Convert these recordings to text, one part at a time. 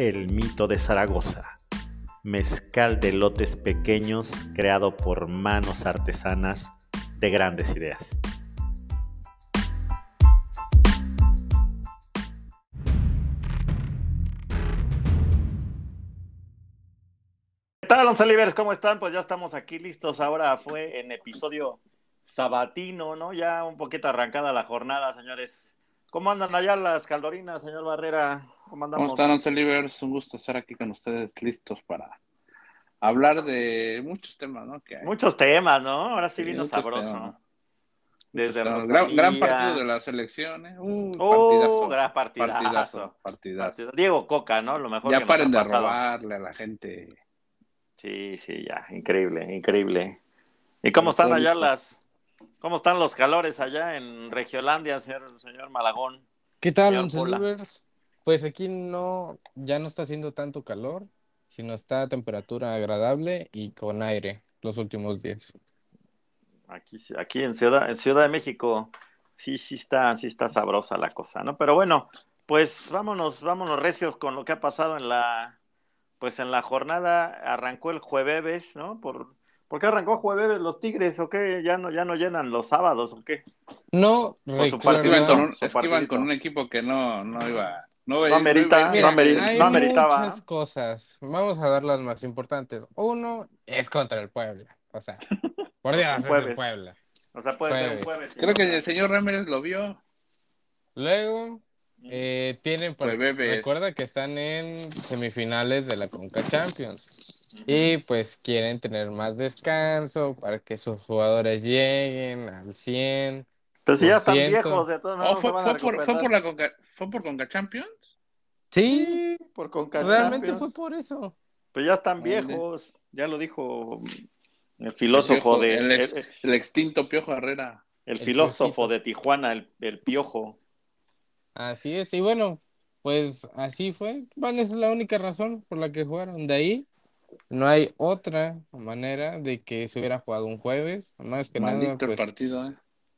El Mito de Zaragoza, mezcal de lotes pequeños creado por manos artesanas de grandes ideas. ¿Qué tal, Once Libres? ¿Cómo están? Pues ya estamos aquí listos. Ahora fue en episodio sabatino, ¿no? Ya un poquito arrancada la jornada, señores. ¿Cómo andan allá las caldorinas, señor Barrera? ¿Cómo andamos? ¿Cómo están, Once Libres? Un gusto estar aquí con ustedes, listos para hablar de muchos temas, ¿no? Que hay. Muchos temas, ¿no? Ahora sí, vino sabroso. temas. Desde Gran, gran partido de las elecciones. Uh, Oh, partidazo. gran partidazo. Partidazo. partidazo. Diego Coca, ¿no? Lo mejor que Ya nos paren ha de pasado. robarle a la gente. Sí, sí, ya. Increíble, increíble. ¿Y cómo están allá las... ¿Cómo están los calores allá en Regiolandia, señor, señor Malagón? ¿Qué tal. Livers? Pues aquí no, ya no está haciendo tanto calor, sino está a temperatura agradable y con aire los últimos días. Aquí, aquí en Ciudad, en Ciudad de México, sí, sí está, sí está sabrosa la cosa, ¿no? Pero bueno, pues vámonos, vámonos recios con lo que ha pasado en la, pues en la jornada, arrancó el jueves, ¿no? Por, ¿por qué arrancó jueves los Tigres o qué? ¿Ya no, ya no llenan los sábados o qué? No Por su Es que iban con un, su es que iban partidito. con un equipo que no, no iba. No, No amerita, no mira, amerita, hay no ameritaba. muchas cosas. Vamos a dar las más importantes. Uno es contra el Puebla. O sea, por Dios, es el Puebla. O sea, puede ser un Jueves. Creo que el señor Ramírez lo vio. Luego, eh, tienen, Pues, bebes. recuerda que están en semifinales de la Conca Champions. Y pues quieren tener más descanso para que sus jugadores lleguen al 100. Pues si ya están viejos, de Oh, modos fue, por, fue por la Conca, ¿Fue por Conca Champions? Sí, Sí, por Conca realmente Champions. fue por eso. Pero ya están viejos, ya lo dijo el filósofo El de el ex- el, El extinto Piojo Herrera. el el filósofo de Tijuana, el, el piojo. Así es, y bueno, pues así fue. Bueno, esa es la única razón por la que jugaron. De ahí no hay otra manera de que se hubiera jugado un jueves. Más que nada, Maldito el pues partido, ¿eh?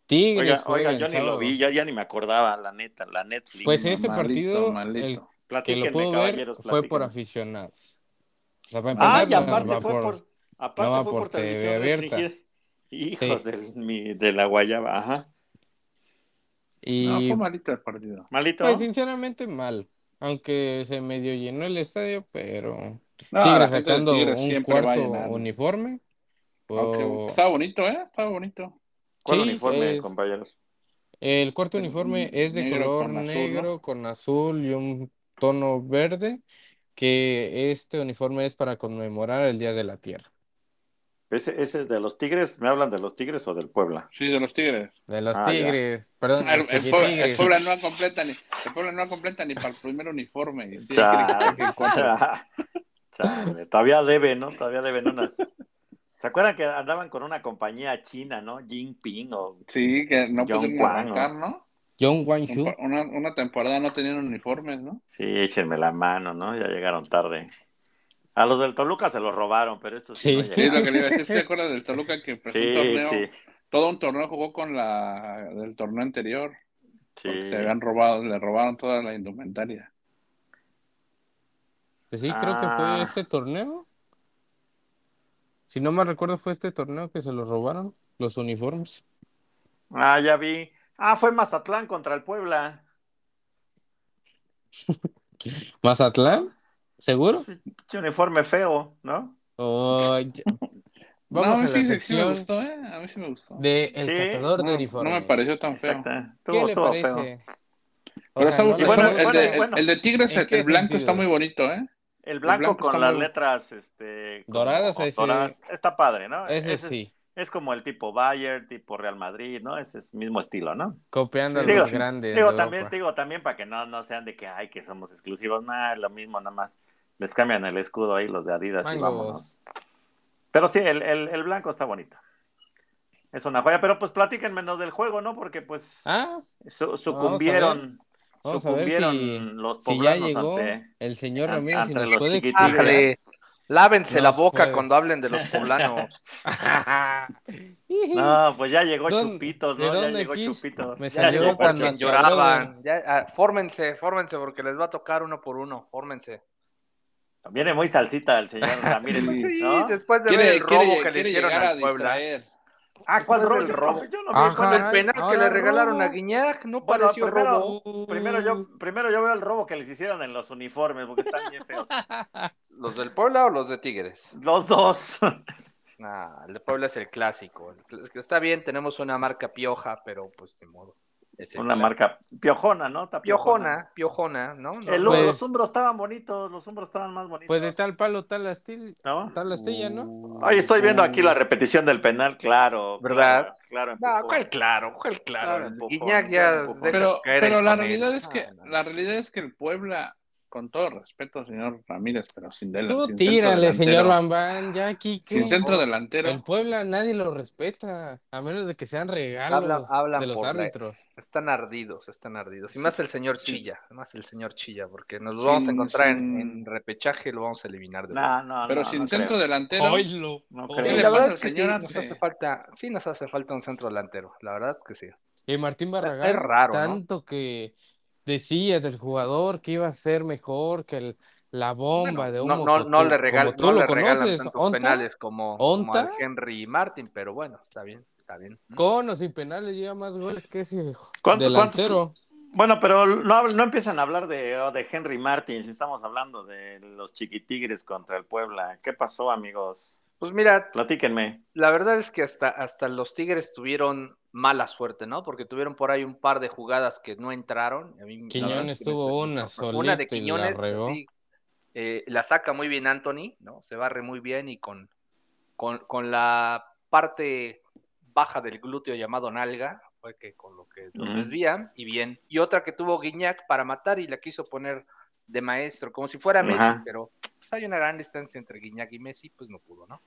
Tigres Oiga, juega oiga, el yo ni lo vi, ya, ya ni me acordaba, la neta, la Netflix. Pues este partido, malito. el que lo pudo ver fue por aficionados. O sea, para Ah, y aparte fue por, aparte no fue por por TV televisión abierta. restringida. Hijos Sí. del- mi- de la guayaba, ajá. Y No, fue malito el partido. Malito. pues sinceramente mal. Aunque se medio llenó el estadio, pero No, Tigres sacando Tigres un cuarto uniforme. Aunque o- estaba bonito, ¿eh? Estaba bonito. ¿Cuál sí, uniforme, es- compañeros? El cuarto uniforme es de Negro color con azul, negro con azul y un tono verde, que este uniforme es para conmemorar el Día de la Tierra. ¿Ese, ese es de los Tigres? ¿Me hablan de los Tigres o del Puebla? Sí, de los Tigres. De los Ah, ya. Tigres, perdón, El, los el Puebla, el. Puebla no completa ni, el Puebla no completa ni para el primer uniforme. Sí, cuatro. chale, Todavía deben, ¿no? Todavía deben unas. ¿Se acuerdan que andaban con una compañía china, ¿no? Jinping o Sí, que no John pudieron arrancar, ¿no? John Wanshu. Una, una temporada no tenían uniformes, ¿no? Sí, échenme la mano, ¿no? Ya llegaron tarde. A los del Toluca se los robaron, pero estos sí, Sí. no Sí, llegaron. lo que le iba a decir, ¿se acuerdan del Toluca que empezó un Sí, torneo? sí, Todo un torneo jugó con la del torneo anterior. sí. Se habían robado, le robaron toda la indumentaria. Pues sí, creo que Ah. fue este torneo. Si no me recuerdo, fue este torneo que se los robaron, los uniformes. Ah, ya vi. Ah, fue Mazatlán contra el Puebla. ¿Mazatlán? ¿Seguro? Qué uniforme feo, ¿no? Oh, ya- no, Vamos a mí sí, sí me gustó, ¿eh? A mí sí me gustó. de El Sí. Catador de No, no Uniformes. me pareció tan feo. Exacto. ¿Qué le parece? feo. O Pero sea, está- no le está- bueno, el, de, bueno. el de Tigres, ¿En el, blanco está muy bonito, ¿eh? El blanco, blanco con las muy- letras este, Doradas, ese- doradas, está padre, ¿no? Ese es, sí, es como el tipo Bayern, tipo Real Madrid, ¿no? Ese es el mismo estilo, ¿no? copiando a Digo- los grandes Digo también, digo también para que no, no sean de que ay que somos exclusivos, nada, lo mismo nada más. Les cambian el escudo ahí los de Adidas y vámonos. Pero sí, el, el- el blanco está bonito. Es una joya, pero pues platíquenme lo del juego, ¿no? Porque pues Ah, su- sucumbieron, vamos a ver si, los si ya poblanos llegó ante... el señor Ramírez y nos los puede explicar. Lávense la boca puede. cuando hablen de los poblanos. No, pues ya llegó ¿Dónde- Chupitos, de ¿no? Ya dónde llegó quis? Chupitos. Me Ya salió tan lloraban. Ya, ah, fórmense, fórmense porque les va a tocar uno por uno. Fórmense. Viene muy salsita el señor Ramírez, Sí, ¿no? después de ver Quiere, el robo quiere, que le hicieron al Puebla. distraer. Ah, ¿cuál robo? Yo robo. no- Yo no vi cuál El penal que le regalaron robo. a Guiñac no Bueno, pareció primero- robo. Primero yo, primero yo veo el robo que les hicieron en los uniformes, porque están bien feos. ¿Los del Puebla o los de Tigres? Los dos. Nah, el de Puebla es el clásico. Está bien, tenemos una marca pioja, pero pues de modo. Una marca piojona, ¿no? Está Piojona, piojona, ¿no? No, El- no, Pues- los hombros estaban bonitos, los hombros estaban más bonitos. Pues de tal palo, tal astilla, ¿no? tal astilla, ¿no? Ay, estoy viendo aquí la repetición del penal, claro. ¿Verdad? Claro, claro. No. ¿cuál claro? ¿Cuál Claro, empujón, ya empujón. Pero, pero la realidad es que Ah, no. la realidad es que el Puebla, con todo respeto, señor Ramírez, pero sin, del, Tú sin tírale, centro señor delantero, Bambán, ya aquí Sin centro delantero. el Puebla nadie lo respeta, a menos de que sean regalos Hablan- hablan de los la- árbitros. Están ardidos, están ardidos. Y más el señor Chilla, más el señor Chilla, porque nos lo Sin- vamos a encontrar en- sin- en, repechaje y lo vamos a eliminar de No, no, pero no, sin no centro creo. delantero. Oilo. Sí, ¿Qué le la pasa verdad al es que sí, señor nos hace falta, sí nos hace falta un centro delantero, la verdad que sí. Y Martín Barragán, Es raro, ¿no? tanto que decía del jugador que iba a ser mejor que el- la bomba de un No, no, no le, regal, tú no lo le regalan conoces, tantos ¿onta? penales como. Henry Martin, pero bueno, está bien, está bien. Con o sin penales lleva más goles que ese ¿Cuántos- delantero. Bueno, pero no, no empiezan a hablar de, oh, de Henry Martins, estamos hablando de los chiquitigres contra el Puebla. ¿Qué pasó, amigos? Pues mira, Platíquenme. la verdad es que hasta, hasta los Tigres tuvieron mala suerte, ¿no? Porque tuvieron por ahí un par de jugadas que no entraron. A mí, la Quiñones es tuvo una Una de y la Quiñones, regó. sí, eh, la saca muy bien Anthony, ¿no? Se barre muy bien y con, con, con la parte baja del glúteo llamado nalga, fue que con lo que lo desvía, y bien. Y otra que tuvo Guiñac para matar y la quiso poner de maestro, como si fuera Messi, Ajá. pero pues, hay una gran distancia entre Guiñac y Messi, pues no pudo, ¿no?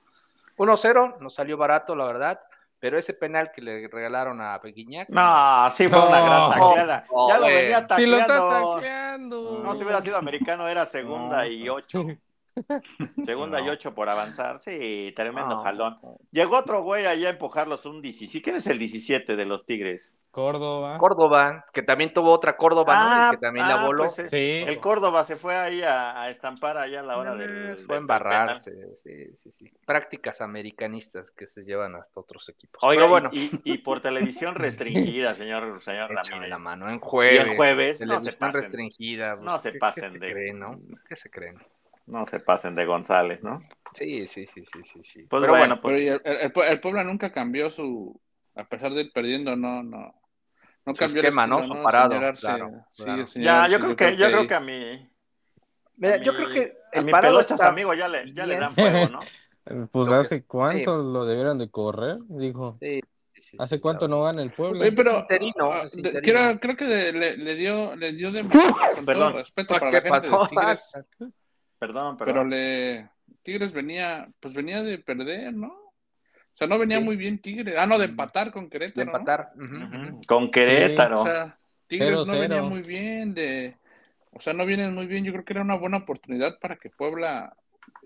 1-0, nos salió barato, la verdad, pero ese penal que le regalaron a Guiñac, No, sí fue una gran tacleada. No, ya lo venía Si lo está tacleando. tacleando. No, si hubiera sido americano, era segunda No. y ocho. Segunda y ocho por avanzar. Sí, tremendo No. jalón. Llegó otro güey allá a empujarlos un 17. ¿Quién es el 17 de los Tigres? Córdoba. Córdoba, que también tuvo otra Córdoba, ¿no? Y que también la ah, voló. pues, eh, Sí. El Córdoba se fue ahí a, a estampar allá a la hora del. Eh, del- fue del embarrarse, sí, sí, sí. Prácticas americanistas que se llevan hasta otros equipos. Oiga, Pero bueno, y, por televisión restringida, señor, señor Ramírez. la mano. En jueves. Y en jueves, no se pasen. restringida. pues, No se ¿qué- pasen qué de- se creen, no? ¿Qué se creen? No se pasen de González, ¿no? Sí, sí, sí, sí, sí. sí. Pues Pero bueno, bueno, pues. Pero el, el- el Pue- el Puebla nunca cambió su, a pesar de ir perdiendo, no, no, no Su cambió el esquema, ¿no? Su ¿no? claro, sí, claro. el señor Ya, yo creo que, yo creo que a mi. mira, a yo mi- creo que a el mi parado pelochas está amigo ya le, ya le dan fuego, ¿no? Pues que- hace cuánto lo debieron de correr, dijo. Sí, sí, sí, ¿Hace sí, cuánto la no gana el pueblo? Pero interino, ah, de- creo, creo que de- le, le dio, le dio de con Perdón. todo respeto para ¿Qué la gente de Tigres, Perdón, pero perdón. le Tigres venía, pues venía de perder, ¿no? O sea, no venía Sí. muy bien Tigres. Ah, no, de empatar con Querétaro. de empatar. Con Querétaro. O sea, Tigres Cero, no venía muy bien de, o sea, no vienen muy bien. Yo creo que era una buena oportunidad para que Puebla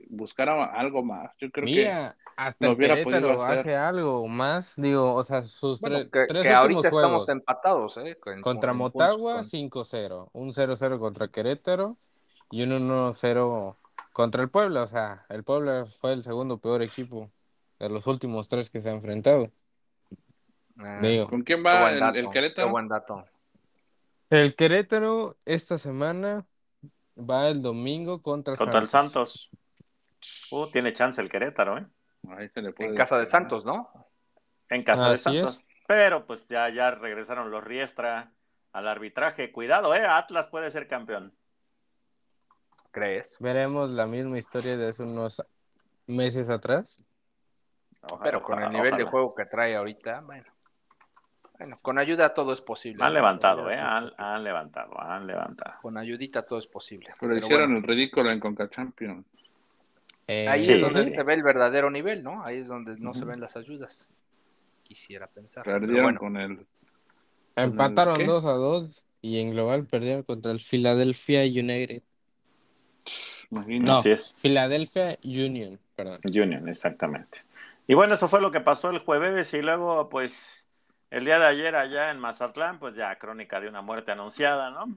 buscara algo más. Yo creo que hasta lo hubiera Querétaro podido hacer. hace algo más. Digo, o sea, sus Bueno, tre- que, tres que ahorita últimos estamos juegos. empatados, ¿eh? Con- Contra con Motagua, puntos, 5-0. Un 0-0 contra Querétaro y un 1-0 contra el Puebla. O sea, el Puebla fue el segundo peor equipo de los últimos tres que se ha enfrentado. con- Ah, Digo, ¿Con quién va el, dato, el qué Querétaro? buen dato. el Querétaro esta semana va el domingo contra, Contra el Santos. Santos. Uh, tiene chance el Querétaro, ¿eh? Ahí se le puede En casa de. Santos, ¿no? En casa de Santos. Pero pues ya, ya regresaron los Riestra al arbitraje. Cuidado, ¿eh? Atlas puede ser campeón. ¿Crees? Veremos la misma historia de hace unos meses atrás. Ojalá, Pero con ojalá, el nivel de juego que trae ahorita, bueno. Bueno, con ayuda todo es posible. Han levantado, ¿eh? Han, levantado, han levantado. Con ayudita todo es posible. Pero, Pero hicieron bueno, el ridículo en Conca Champions. Eh, ahí Sí, es donde sí. se ve el verdadero nivel, ¿no? Ahí es donde no se ven las ayudas. Quisiera pensar. Perdieron bueno, con el. Empataron ¿Qué? 2 a 2 y en global perdieron contra el Philadelphia United. No, Así es. Philadelphia Union, perdón. Union, exactamente. Y bueno, eso fue lo que pasó el jueves y luego, pues, el día de ayer allá en Mazatlán, pues ya crónica de una muerte anunciada, ¿no?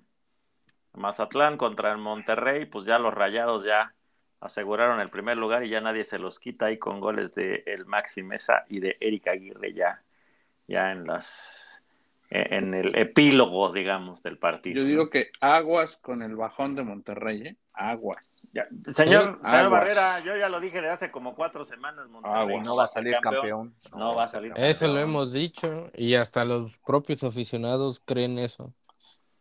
Mazatlán contra el Monterrey, pues ya los rayados ya aseguraron el primer lugar y ya nadie se los quita ahí con goles de el Maxi Mesa y de Erika Aguirre ya, ya en las en el epílogo, digamos, del partido. Yo digo que aguas con el bajón de Monterrey, ¿eh? Aguas. Ya, Señor, Sí, señor aguas. Barrera, yo ya lo dije de hace como cuatro semanas, Monterrey Aguas. no va a salir campeón. No va a salir Eso lo campeón. hemos dicho y hasta los propios aficionados creen eso.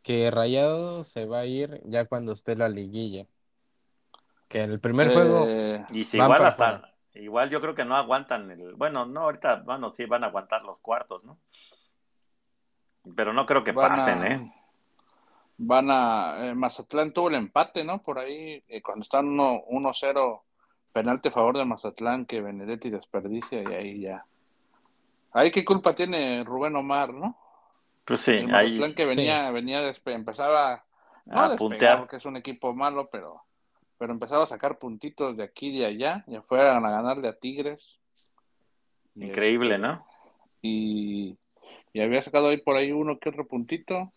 Que Rayado se va a ir ya cuando esté la liguilla. Que el primer juego Eh, Y si Van igual hasta, igual yo creo que no aguantan el, bueno, no, ahorita, bueno, sí van a aguantar los cuartos, ¿no? Pero no creo que van pasen, a- ¿eh? Van a. eh, Mazatlán tuvo el empate, ¿no? Por ahí, eh, cuando están 1 1-0, penalti a favor de Mazatlán que Benedetti desperdicia y ahí ya. Ahí qué culpa tiene Rubén Omar, ¿no? Pues sí, el ahí Mazatlán que venía, venía despe- empezaba no a a despegar, puntear. porque es un equipo malo, pero, pero empezaba a sacar puntitos de aquí y de allá, y fueran a ganarle a Tigres. Increíble, este, ¿no? Y, y había sacado ahí por ahí uno que otro puntito,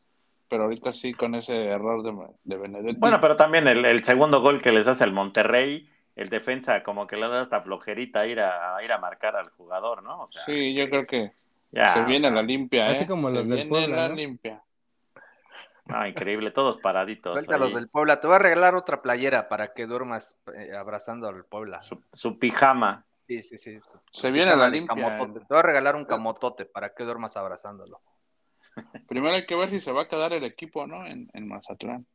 pero ahorita sí con ese error de, de Benedetti. Bueno, pero también el, el segundo gol que les hace el Monterrey, el defensa como que le da hasta flojerita ir a, a ir a marcar al jugador, ¿no? O sea, sí, yo creo que ya, se o viene sea, la limpia, así ¿eh? como Se los del viene Puebla, la ¿no? limpia. no, increíble, todos paraditos. Suelta los ahí. del Puebla. Te voy a regalar otra playera para que duermas eh, abrazando al Puebla. Su, su pijama. Sí, sí, sí. Se viene la limpia. camotote. Te voy a regalar un camotote para que duermas abrazándolo. Primero hay que ver si se va a quedar el equipo, ¿no? En, en Mazatlán.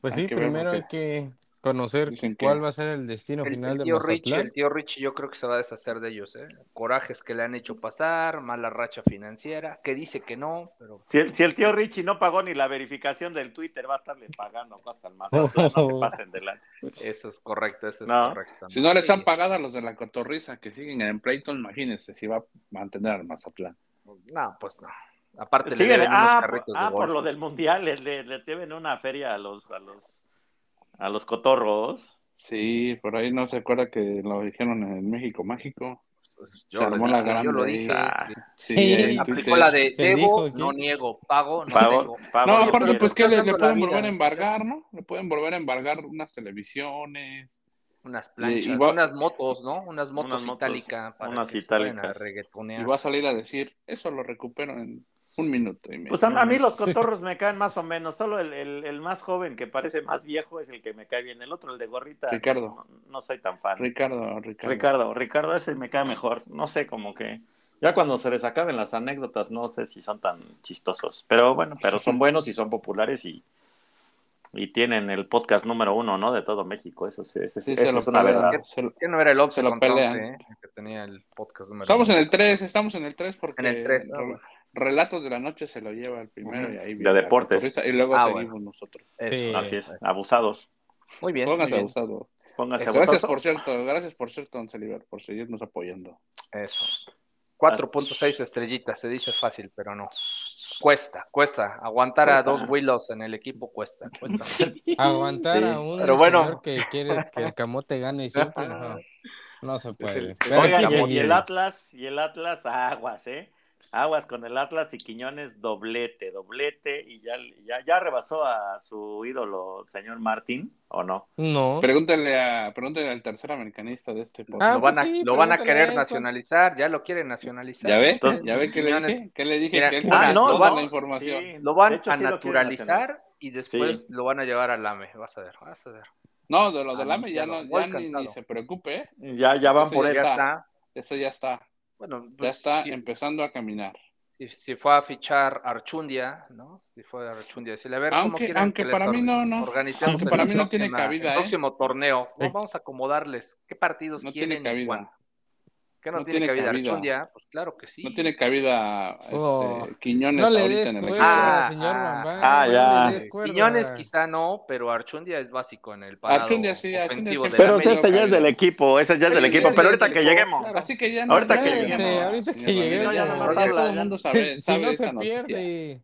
Pues Hay sí, primero hay que conocer dicen que- cuál va a ser el destino El, final el de tío Rich, Mazatlán. el tío Rich, yo creo que se va a deshacer de ellos, ¿eh? Corajes que le han hecho pasar, mala racha financiera, que dice que no, pero Si el, si el tío Richie no pagó ni la verificación del Twitter, va a estarle pagando cosas al Mazatlán, no se pasen delante. eso es correcto, eso es No. correcto. Si no les Sí. han pagado a los de la cotorriza que siguen en Playton, imagínense si va a mantener al Mazatlán. No, pues no. Aparte le deben unos ah, de ah, por lo del mundial, le, le, le deben una feria a los, a los, a los cotorros. Sí, por ahí no se acuerda que lo dijeron en México Mágico. Yo, se armó la yo grande lo ahí. dije. Ah, Sí, Sí, Aplicó la de Se debo, dijo no niego, pago, no Pago, No, aparte, pues que le, pueden volver a embargar, ¿no? Le pueden volver a embargar unas televisiones. Unas planchas, Y- y va- unas motos, ¿no? Unas motos Unas motos, itálicas para unas itálicas. Y va a salir a decir, eso lo recupero en un minuto y medio. Pues a, a mí los cotorros me caen más o menos. Solo el, el, el más joven que parece más viejo es el que me cae bien. El otro, el de gorrita, Ricardo. No, no soy tan fan. Ricardo, Ricardo. Ricardo, Ricardo, ese me cae mejor. No sé, como que ya cuando se les acaben las anécdotas, no sé si son tan chistosos. Pero bueno, pero son buenos y son populares y, y tienen el podcast número uno, ¿no? De todo México. Eso, es- eso, es- Sí, eso es una pelean, verdad. se lo- ¿Qué no era el Ops Se lo pelean. 11, eh? Que tenía el podcast número Estamos en el 3, estamos en el 3 porque En el 3, ah, bueno. Relatos de la Noche se lo lleva el primero y ahí De viene la deportes. y luego Ah, seguimos bueno. nosotros. Eso. Sí. Así es, abusados. Muy bien. Pónganse abusados. Pónganse Gracias abusados. por cierto, gracias por cierto, Don Celiber, por seguirnos apoyando. Eso. 4.6 estrellitas, se dice fácil, pero no. Cuesta, cuesta. Aguantar a dos Willows en el equipo cuesta. cuesta. Aguantar Sí, a un pero bueno. señor que quiere que el camote gane siempre, no, no se puede. Oigan, y, y el. Atlas, y el Atlas, aguas, ¿eh? Aguas con el Atlas y Quiñones, doblete, doblete, y ya, ya, ya rebasó a su ídolo, señor Martín, ¿o no? No. Pregúntale, a, pregúntale al tercer americanista de este Ah, podcast. lo van a, pues sí, lo van a querer él, nacionalizar, ya lo quieren nacionalizar. ¿Ya ve? Entonces, ¿Ya ve qué le dije? ¿Qué le dije? Mira, que él Ah, no, toda no, la información. sí. Lo van hecho, a sí naturalizar y después Sí. lo van a llevar al AME. Vas a ver, vas a ver. No, de lo del AME ya, no, ya ni, se preocupe, ¿eh? Ya, ya van por ya está. está. Eso ya está. Bueno, Ya pues, está si, empezando a caminar. si- si fue a fichar Archundia, ¿no? Si fue a Archundia, decirle, a ver, ¿cómo Aunque- quieren aunque que para mí no, no. Aunque el para mí no tiene cabida, el ¿eh? próximo torneo? Eh. Vamos a acomodarles qué partidos No quieren tiene y cabida. ¿Que no, No tiene, tiene cabida cabida. Archundia? Pues claro que sí. No tiene cabida este, Oh. Quiñones No le ahorita des en el equipo. Ah, señor ah, Bambán. ah, no ya. Quiñones quizá no, pero Archundia es básico en el parado Archundia sí, Archundia ofensivo sí. Pero América. ese ya es del equipo, ese ya es del equipo. Pero ahorita que lleguemos. claro. Así que ya no. Ahorita ya, que lleguemos. ahorita que lleguemos. ya nomás ya habla, todo el mundo sabe, se noticia. pierde.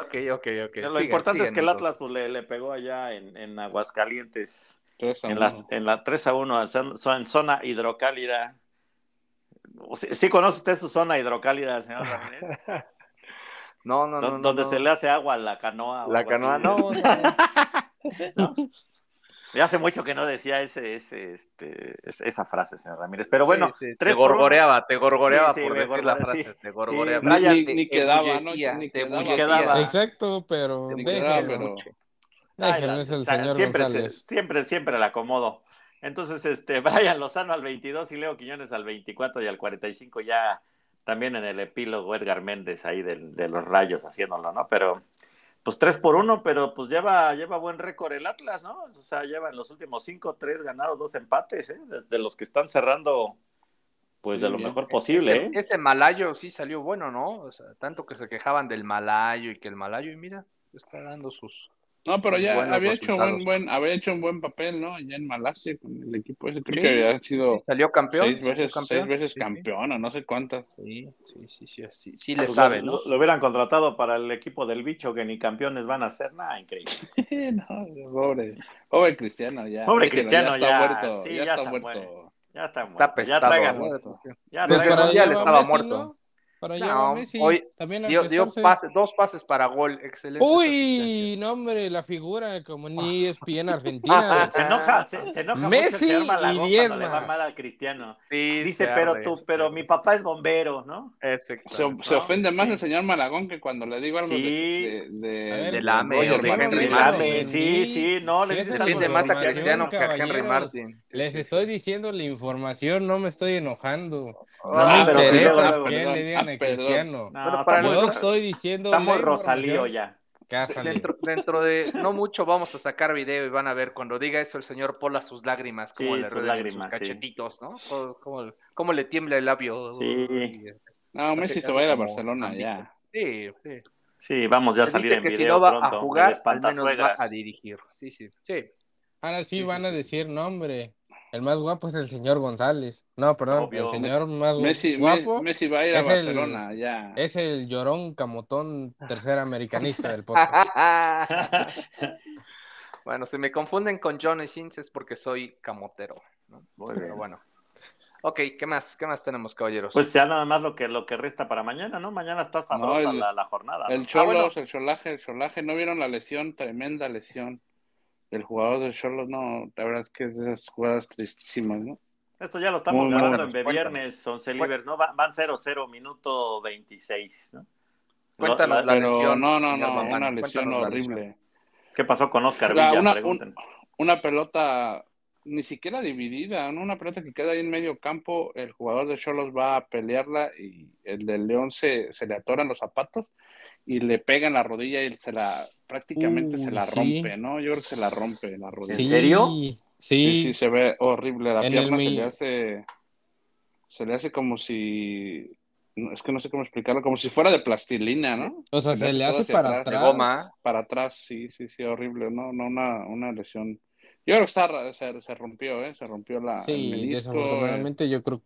Ok, ok, ok. Lo importante es que el. Atlas pues, le, le pegó allá en, en Aguascalientes, en, las, en la 3 a 1, en zona- en zona hidrocálida. ¿Sí, sí conoce usted su zona hidrocálida, señor Ramírez? No, no, no. Don- no, donde no. se le hace agua a la canoa. La canoa, no. no. Ya hace mucho que no decía ese, ese, este, es- esa frase, señor Ramírez. Pero bueno, Sí, sí, te tres uno. gorgoreaba, te gorgoreaba Sí, sí, por decir la frase, te gorgoreaba. Ni, te ni quedaba, ¿no? Ni te quedaba. quedaba. Exacto, pero Ni Déjenlo pero- es el o sea, señor siempre, se- González. siempre, siempre la acomodo. Entonces, este, Brian Lozano al 22 y Leo Quiñones al 24 y al 45 ya también en el epílogo Edgar Méndez ahí del- de, los rayos haciéndolo, ¿no? Pero, pues 3 por 1, pero pues lleva, lleva buen récord el Atlas, ¿no? O sea, lleva en los últimos 5, 3 ganados, 2 empates, ¿eh? Desde los que están cerrando, pues de lo mejor posible, ese, ¿eh? ese Malayo sí salió bueno, ¿no? O sea, tanto que se quejaban del Malayo y que el Malayo, y mira, está dando sus. No, pero ya Buenos había hecho resultados. buen, buen, había hecho un buen papel, ¿no? Allá en Malasia con el equipo ese. Creo Sí. que había sido Salió campeón. seis veces, campeón. seis veces Sí, sí. campeón o no sé cuántas. Sí, sí, sí, sí, sí, sí le Pues sabe, lo, ¿no? lo- lo hubieran contratado para el equipo del bicho que ni campeones van a ser, nada, increíble. no, pobre, pobre Cristiano ya. Pobre Cristiano, está ya, muerto, sí, ya, ya está está muerto. Ya está muerto. Está ya pestado, traigan, ¿no? ya Desde Pues el Mundial estaba muerto. ¿No? Para allá No, Messi. hoy También Dio, dio pase- dos pases para gol, excelente. Uy, no, hombre, la figura como ni ESPN Argentina. Se enoja, se, se enoja Messi mucho Malagón y diez le va mal a Cristiano. Sí, Dice, se pero arde, tú, se pero mi papá es bombero, ¿no? Es Se, exacto. se No, ofende más sí. el señor Malagón que cuando le digo algo de- Sí. de, de, de del AME Roger o de. Henry Martin. Sí, sí, no, le dices algo de más a Roger Cristiano que a Henry. Martin. Les estoy diciendo la información, no me estoy enojando. No Ah, me pero sí, interesa perdón, le digan a perdón. Cristiano. No, para Yo Rosa- estoy diciendo. muy Rosalío ya. Cásale. Dentro, dentro de no mucho vamos a sacar video y van a ver cuando diga eso el señor Pola sus lágrimas, como Sí, le sus lágrimas, sus sí. cachetitos, ¿no? Cómo, cómo- cómo le tiembla el labio. Sí. No, Messi se va a ir a Como Barcelona ya. Sí, sí. Sí, vamos ya a salir en que si video no va pronto. a jugar, al menos va a dirigir. Sí, sí, sí. Ahora sí Sí, van sí, a decir nombre. El más guapo es el señor González. No, perdón, Obvio. el señor más Messi, guapo Me- Messi va a ir a el- Barcelona ya. es el llorón camotón tercer americanista del podcast. bueno, si me confunden con Johnny Sins es porque soy camotero. ¿no? Pero bueno. Ok, ¿qué más? ¿Qué más tenemos, caballeros? Pues ya nada más lo que, lo que resta para mañana, ¿no? Mañana está sabrosa el- la, la jornada. ¿no? El Ah, Cholos, bueno, el Cholaje, el Cholaje, ¿no vieron la lesión? Tremenda lesión. El jugador del Cholos, no, la verdad es que es de esas jugadas tristísimas, ¿no? esto ya lo estamos Muy grabando en viernes, 11 libres, ¿no? Va- Van 0-0, minuto 26, ¿no? Cuéntanos la Pero lesión, no, no, no, una lesión la horrible. ¿Qué pasó con Oscar La- Villa? una- pelota ni siquiera dividida, ¿no? Una pelota que queda ahí en medio campo, el jugador de Cholos va a pelearla y el del León se, se le atoran los zapatos y le pega en la rodilla y se la prácticamente se la sí. rompe, ¿no? Yo creo que se la rompe la rodilla. ¿En serio? Sí, Sí, se ve horrible. La En el pierna se mi- le hace. Se le hace como si. no, es que no sé cómo explicarlo, como si fuera de plastilina, ¿no? O sea, se le hace para atrás. goma. Para atrás, sí, sí, sí, horrible, ¿no? No, una, una lesión. Yo creo que está, se, se rompió, ¿eh? Se rompió la. el Sí, menisco, desafortunadamente yo creo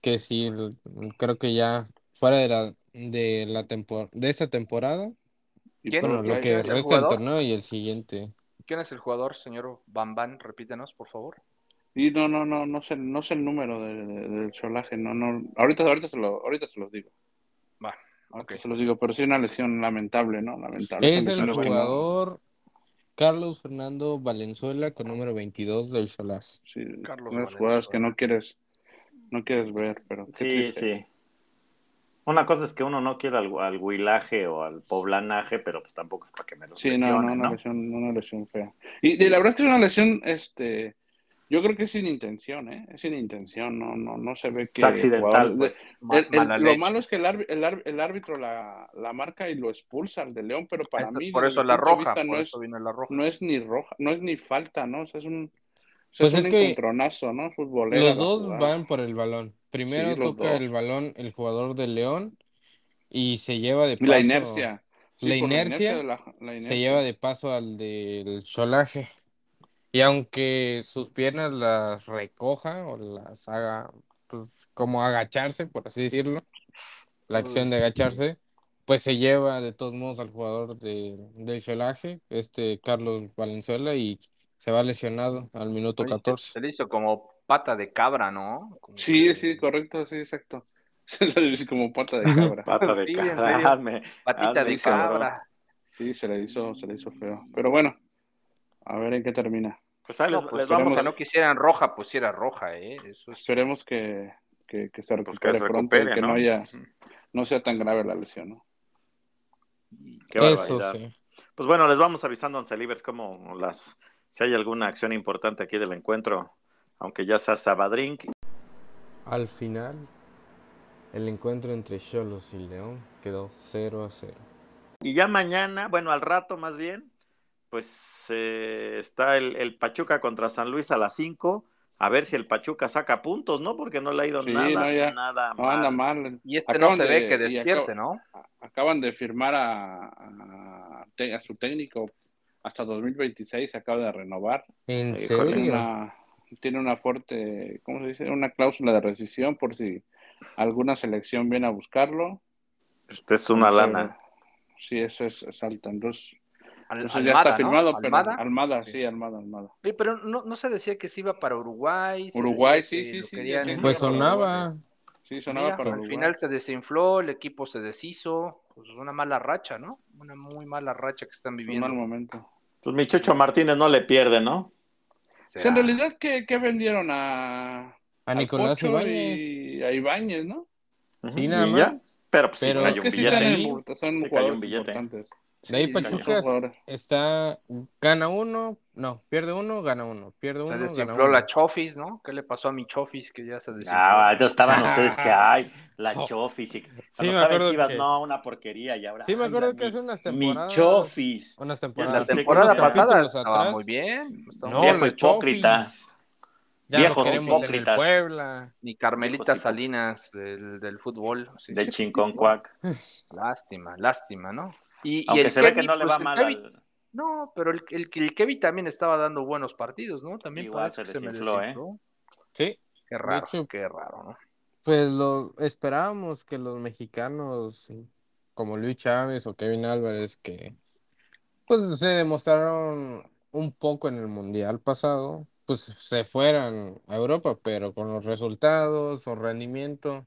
que sí, el- creo que ya fuera de la de la tempor de esta temporada, ¿Quién? por bueno, lo que el resta del jugador? torneo y el siguiente. ¿Quién es el jugador, señor Bambán? Repítenos, por favor. Y no, no, no, no sé, no sé el número de- de- del cholaje, no, no. Ahorita, ahorita se lo, ahorita se los digo. Va, Ahorita ok. se los digo, pero sí una lesión lamentable, ¿no? Lamentable. Es el jugador Carlos Fernando Valenzuela con número 22 del Cholas. Sí, Carlos unas jugadas que no quieres, no quieres ver, pero Sí, triste. sí. Una cosa es que uno no quiere al, al huilaje o al poblanaje, pero pues tampoco es para que me lo Sí, no, no, una ¿no? lesión, una lesión fea. Y, y la verdad es que es una lesión, este, yo creo que es sin intención, ¿eh? Es sin intención, no, no, no se ve que Es accidental, jugador- pues. El- el- lo malo es que el, árbi- el, árbi- el árbitro la, la marca y lo expulsa al de León, pero para mí, por eso la roja, vista, por no es, eso viene la roja. no es ni roja, no es ni falta, ¿no? O sea, es un, o sea, Pues es es un que encontronazo, ¿no? Futbolero. Los dos van por el balón, primero Sí, toca dos. el balón el jugador del León y se lleva de Y la paso- inercia. Sí, la inercia la- la se inercia. lleva de paso al del solaje. Y aunque sus piernas las recoja o las haga, pues como agacharse, por así decirlo, la acción de agacharse, pues se lleva de todos modos al jugador de, del solaje, este Carlos Valenzuela, y se va lesionado al minuto Oye, se- 14. Se le hizo como pata de cabra, ¿no? Como Sí, que- sí, correcto, sí, exacto. Se le dice como pata de cabra. Pata de Sí, cabra, hazme- Patita hazme de cabra. Sí, se le hizo, se le hizo feo. Pero bueno, a ver en qué termina. Pues ahí les, pues, les vamos a no quisieran roja, pues si era roja, ¿eh? Eso es... Esperemos que, que, que se pues que recupere pronto y que no, ¿no? haya, no sea tan grave la lesión, ¿no? Qué Eso sí. Pues bueno, les vamos avisando en Celibers como las si hay alguna acción importante aquí del encuentro, aunque ya sea Sabadrink. Al final, el encuentro entre Cholos y León quedó 0 a 0. Y ya mañana, bueno, al rato más bien, pues eh, está el, el Pachuca contra San Luis a las 5. A ver si el Pachuca saca puntos, ¿no? Porque no le ha ido Sí, nada, no, ya. nada No anda mal. Y este Acaban no se de- ve que despierte, acab- ¿no? Acaban de firmar a, a, su técnico hasta 2026, acaba de renovar. ¿En Tiene serio? una, tiene una fuerte, ¿cómo se dice? Una cláusula de rescisión por si alguna selección viene a buscarlo. Este es una Entonces, lana. Sí, eso es, es alta. Entonces, Al- entonces ya Almada, está ¿no? firmado, pero Almada. Almada, Sí. sí, Almada, Almada. Pero no, no se decía que se iba para Uruguay. Uruguay, sí, que sí, lo sí, sé. Pues sonaba. Sí, sonaba Mira, para al Uruguay. final se desinfló, el equipo se deshizo. Pues una mala racha, ¿no? Una muy mala racha que están Es un viviendo. mal momento. Pues mi Chucho Martínez no le pierde, ¿no? Sea, en realidad, ¿qué, qué vendieron a, A Nicolás Ibáñez. y a Ibáñez, ¿no? Sí, nada más. ya. Pero pues Pero sí, es que un sí billete. son, ahí. import- son Sí, cayó jugadores un billete. importantes. De ahí Sí, Pachuca está, gana uno, no, pierde uno, gana uno, pierde uno, Se desinfló uno. la Chofis, ¿no? ¿Qué le pasó a mi Chofis que ya se desinfló? Ah, estaban Ah. ustedes que hay, la Oh. Chofis. Y... Sí, Cuando me estaba en acuerdo Chivas, que- no, una porquería. Y ahora, Sí, me ay, acuerdo la- que mi- hace unas Mi temporadas. Chofis. Unas temporadas. la sí, que temporada pasada capítulos estaba atrás. muy bien. estaba No. Viejo la hipócrita. Chofis. Ya Viejos hipócritas. Puebla. Ni Carmelita Salinas del, del fútbol. sí. De Chinconcuac. Lástima, lástima, ¿no? Y, y Aunque el se ve que no le pues, va mal Kevin- al. No, pero el, el, el Kevin también estaba dando buenos partidos, ¿no? También Igual se me desinfló, ¿eh? Sí, Qué raro, hecho- qué raro, ¿no? pues lo esperábamos que los mexicanos, como Luis Chávez o Kevin Álvarez, que pues se demostraron un poco en el Mundial pasado, pues se fueran a Europa, pero con los resultados o rendimiento,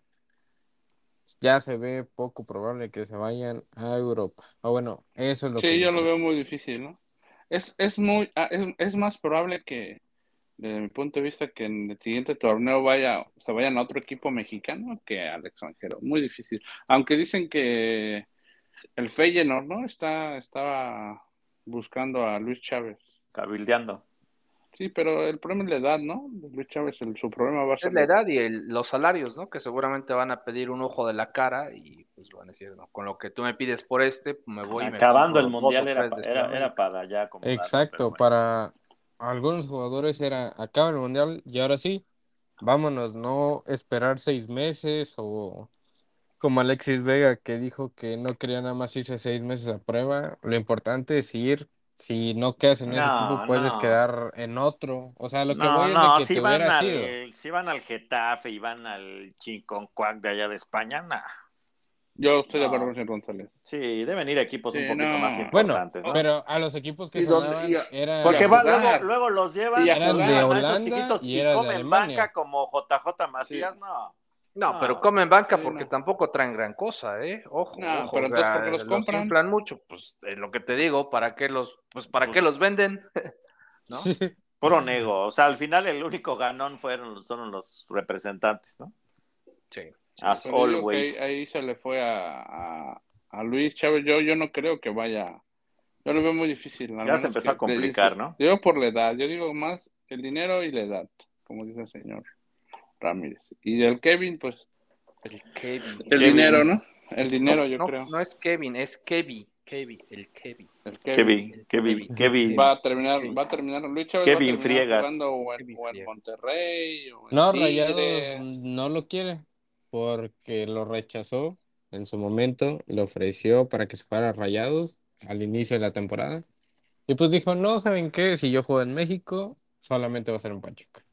ya se ve poco probable que se vayan a Europa. O bueno, eso es lo que Sí, yo lo veo muy difícil, ¿no? Es, es muy, ah, es, es más probable que, desde mi punto de vista, que en el siguiente torneo vaya, se vayan a otro equipo mexicano que al extranjero. Muy difícil. Aunque dicen que el Feyenoord, ¿no? Está, estaba buscando a Luis Chávez. Cabildeando. Sí, pero el problema es la edad, ¿no? Luis Chávez, el- su problema va a ser Es la edad y el- los salarios, ¿no? Que seguramente van a pedir un ojo de la cara y pues van a decir, no, con lo que tú me pides por este, me voy y me Acabando compro el mundial era, era, para allá acomodarlo, Exacto, bueno. para algunos jugadores era acaba el mundial y ahora sí, vámonos, no esperar seis meses o como Alexis Vega que dijo que no quería nada más irse seis meses a prueba. Lo importante es ir. Si no quedas en ese equipo, puedes no. quedar en otro. O sea, lo que No, voy es no, de que si te van, hubiera al, sido. si van al Getafe y van al Chinconcuac de allá de España, nah. Yo estoy de acuerdo con señor González. Sí, deben ir equipos Sí, un poquito no. más Bueno, importantes, ¿no? pero a los equipos que ¿Y dónde- sonaban y eran Porque Y va, luego, luego los llevan Y a eran de de Holanda y era de comen Alemania. banca como JJ Macías. No, No, pero comen banca sí, porque no. tampoco traen gran cosa, ¿eh? Ojo, No, ojo, pero entonces, ¿por qué los compran? inflan mucho, pues es lo que te digo, ¿para qué los, pues para qué Pues- los venden? ¿No? Puro nego. O sea, al final el único ganón fueron son los representantes, ¿no? Sí. As Pero always. ahí, ahí se le fue a, a, a Luis Chávez. Yo, yo no creo que vaya. Yo lo veo muy difícil. Ya se empezó que- a complicar, ¿no? Yo por la edad. Yo digo más el dinero y la edad, como dice el señor Ramírez. Y del Kevin, pues El Kevin. el Kevin. dinero, ¿no? El dinero, no, yo no, creo. No es Kevin, es Kevin. Kevin, el Kevin. El Kevin, Kevin. Kevin, Kevin. Va a terminar, va a terminar, Luis Chávez Kevin va a terminar Friegas. jugando o en, Kevin o en Friegas. Monterrey o en No, Tigres. Rayados no lo quiere porque lo rechazó en su momento, le ofreció para que se fuera a Rayados al inicio de la temporada. Y pues dijo, no, ¿saben qué? Si yo juego en México, solamente va a ser en Pachuca.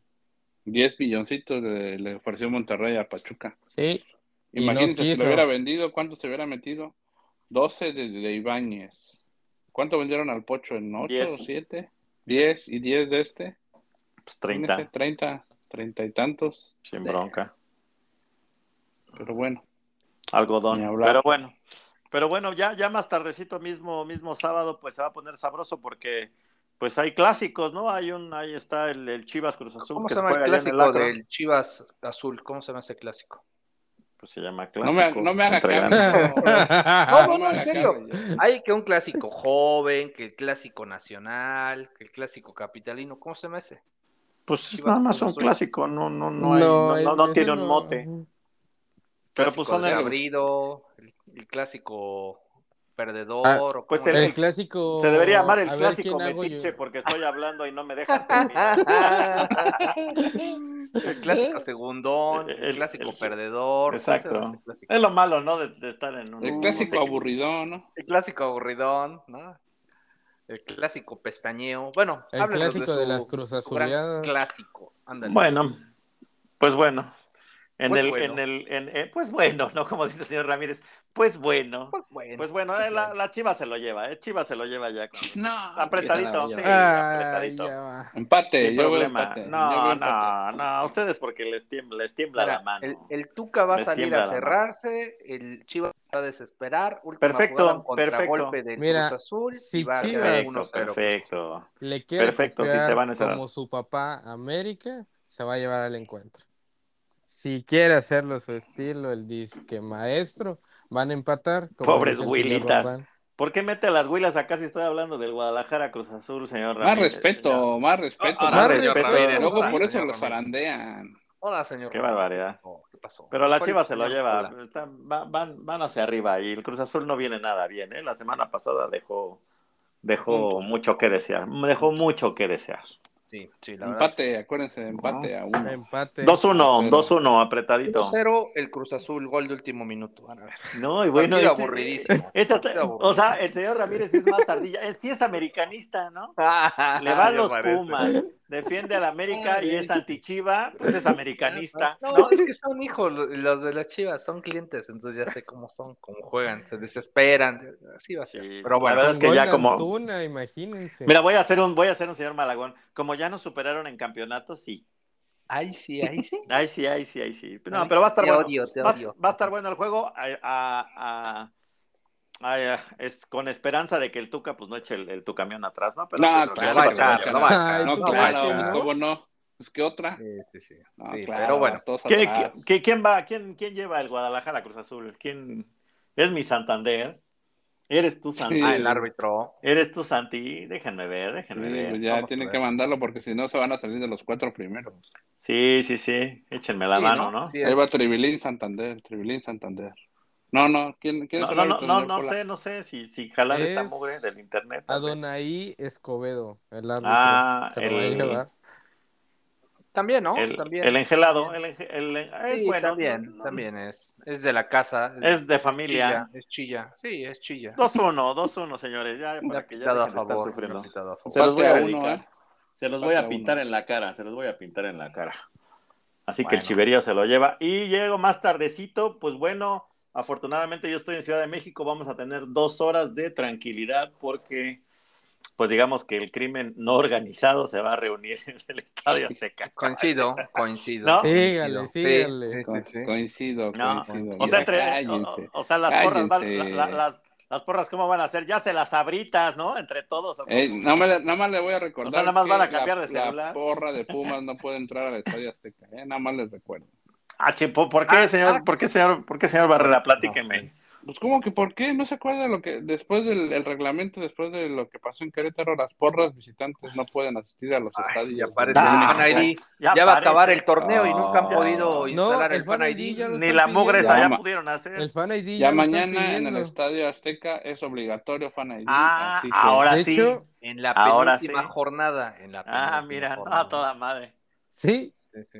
10 milloncitos le, le ofreció Monterrey a Pachuca. Sí, y no Imagínense si lo hubiera vendido, ¿cuánto se hubiera metido? 12 de, de Ibáñez. ¿Cuánto vendieron al Pocho? ¿En 8 o 10. 7? 10 y 10 de este. Pues Imagínense, 30, 30, 30 y tantos. sin bronca. Pero bueno, Algodón. Pero bueno, pero bueno, ya, ya más tardecito mismo, mismo sábado, pues se va a poner sabroso porque pues hay clásicos, ¿no? Hay un, ahí está el, el Chivas Cruz Azul ¿Cómo que se llama el en el clásico Akron. del Chivas Azul? ¿Cómo se llama ese clásico? Pues se llama no me, clásico. no me haga caso. No, no, no, en serio. Hay que un clásico joven, que el clásico nacional, que el clásico capitalino. ¿Cómo se llama ese? Pues es nada más un Azul. clásico, no, no, no, hay, no, no, no tiene un mote. Pero Clásico pues son de el- abrido, el, el clásico perdedor. Ah, o pues el- clásico. Se debería llamar el clásico metiche porque estoy hablando y no me dejan terminar. el clásico segundón, el, El- clásico el- perdedor. ¿cómo se llama Exacto. clásico? Es lo malo, ¿no? De, de estar en un El no clásico aburridón, ¿no? El clásico aburridón, ¿no? El clásico pestañeo. Bueno, El clásico de tu- las tu gran cruzazuleadas. Clásico, ándale. Bueno, pues bueno. En Pues el, bueno. en el, en, eh, pues bueno, ¿no? Como dice el señor Ramírez, pues bueno. Pues bueno. Pues bueno, eh, la, la Chiva se lo lleva, ¿eh? Chiva se lo lleva ya. con- No. Apretadito, ¿qué sí. apretadito. ya. Empate, Sin yo veo problema. empate. yo No, empate. no, no. Ustedes porque les tiembla, les tiembla la mano. el, el Tuca va a salir a cerrarse, el Chivas va a desesperar. última Perfecto, perfecto. del Mira, Cruz Azul si y va a Chivas- quedar Perfecto, 1-0. perfecto. Le quiere Perfecto, copiar se van a como su papá América, se va a llevar al encuentro. Si quiere hacerlo a su estilo, el disque maestro, van a empatar. como Pobres huilitas. ¿Por qué mete a las huilas acá si estoy hablando del Guadalajara Cruz Azul, señor Más Ramírez, respeto, señor? más respeto. Ah, Más Más respeto. respeto. Luego por eso señor los zarandean. Hola, señor. Qué Ramírez. barbaridad. Oh, ¿Qué pasó? Pero la ¿Cuál Chiva se lo lleva. Están- va- van, van hacia arriba y el Cruz Azul no viene nada bien. ¿eh? La semana pasada dejó, dejó mucho que desear. Dejó mucho que desear. Sí, sí, la verdad. Empate, acuérdense, empate a uno. Empate. 2-1, cero. 2-1, apretadito. 1-0, el Cruz Azul, gol de último minuto. Van a ver. No, y bueno, este- aburridísimo. este- aburrido. o sea, el señor Ramírez es más ardilla. Es, sí es americanista, ¿no? Le va a los parece. Pumas, defiende al América y es antichiva, pues es americanista. No, ¿no? es que son hijos los, de las chivas, son clientes, entonces ya sé cómo son, cómo juegan, se desesperan, así va a ser. Sí, Pero la bueno, verdad es que ya como. Antuna, imagínense. Mira, voy a hacer un, voy a hacer un señor Malagón. Como ya nos superaron en campeonato, sí. ahí sí, ahí sí. Ay, sí, ay, sí, ay, sí. No, Ay, pero va a estar te bueno. odio, te va, odio. va a estar bueno el juego. A, a- a- a- es con esperanza de que el Tuca pues no eche el, el tu camión atrás, ¿no? Pero No, pues, claro, Chivas va a echar, lo va a echar. Ay, No, ¿tú claro, que pues, no? ¿cómo no? Pues que otra. Sí, sí, sí. No, Sí, claro, pero bueno, todos ¿Quién, va, quién, quién lleva el Guadalajara Cruz Azul? ¿Quién es mi Santander? ¿Eres tú, Santi? Sí. ah, el árbitro. ¿Eres tú, Santi? Déjenme ver, Sí, déjenme pues ver. ya vamos a tienen ver. que mandarlo porque si no se van a salir de los cuatro primeros. Sí, sí, sí. Échenme la Sí, mano, ¿no? Sí, Ahí va Tribilín Santander, Tribilín Santander. No, no, ¿quién, quién es No, el no, no, árbitro, no, sé, no sé si, si jalar esta Es mugre del internet. Adonai Escobedo, el árbitro. Ah, el- llevar. También, ¿no? El, también. el engelado, el, enge- el- es Sí, bueno. también, no, no, también es. Es de la casa. Es de familia. Chilla, es chilla. Sí, es chilla. 2-1, 2-1, señores, ya para que ya a dejen de estar favor, sufriendo. pitado a favor. Se los voy a uno, dedicar. ¿eh? Se los voy a pintar uno. en la cara, se los voy a pintar en la cara. Así que el chiverío se lo lleva. Y llego más tardecito, pues bueno, afortunadamente yo estoy en Ciudad de México, vamos a tener dos horas de tranquilidad porque, pues digamos que el crimen no organizado se va a reunir en el Estadio Azteca. Coincido, coincido. ¿No? Sígale, coincido. sígale. Sí, sí, Co- sí, sí. Coincido, No, coincido. O sea, entre, o, Cállense. o sea, las porras, van- cállense. la- la- las, las porras, ¿cómo van a ser? Ya se las abritas, ¿no? Entre todos. ¿o cómo? Eh, no me le- nada más le voy a recordar. O sea, nada más van a cambiar la, de celular. La porra de Pumas no puede entrar al Estadio Azteca. eh, Nada más les recuerdo. Ah, che, ¿por qué, Ah, señor? ah. ¿Por qué, señor? ¿Por qué, señor Barrera? Platíqueme. Pues como que por qué no se acuerda lo que después del el reglamento, después de lo que pasó en Querétaro, las porras visitantes no pueden asistir a los Ay, estadios. ya aparece Ah, el Fan ID. ya Ya, va a acabar el torneo y nunca han Oh. podido No, instalar el el Fan ID. ID ya Ni la mugre esa ya Ya, pudieron hacer. El Fan ID Ya ya, mañana en el. Estadio Azteca es obligatorio Fan ID. Ah, así que- ahora De sí. hecho, En la Ahora penúltima sí. jornada. En la ah, mira, no, jornada. a toda madre. sí, Sí, sí.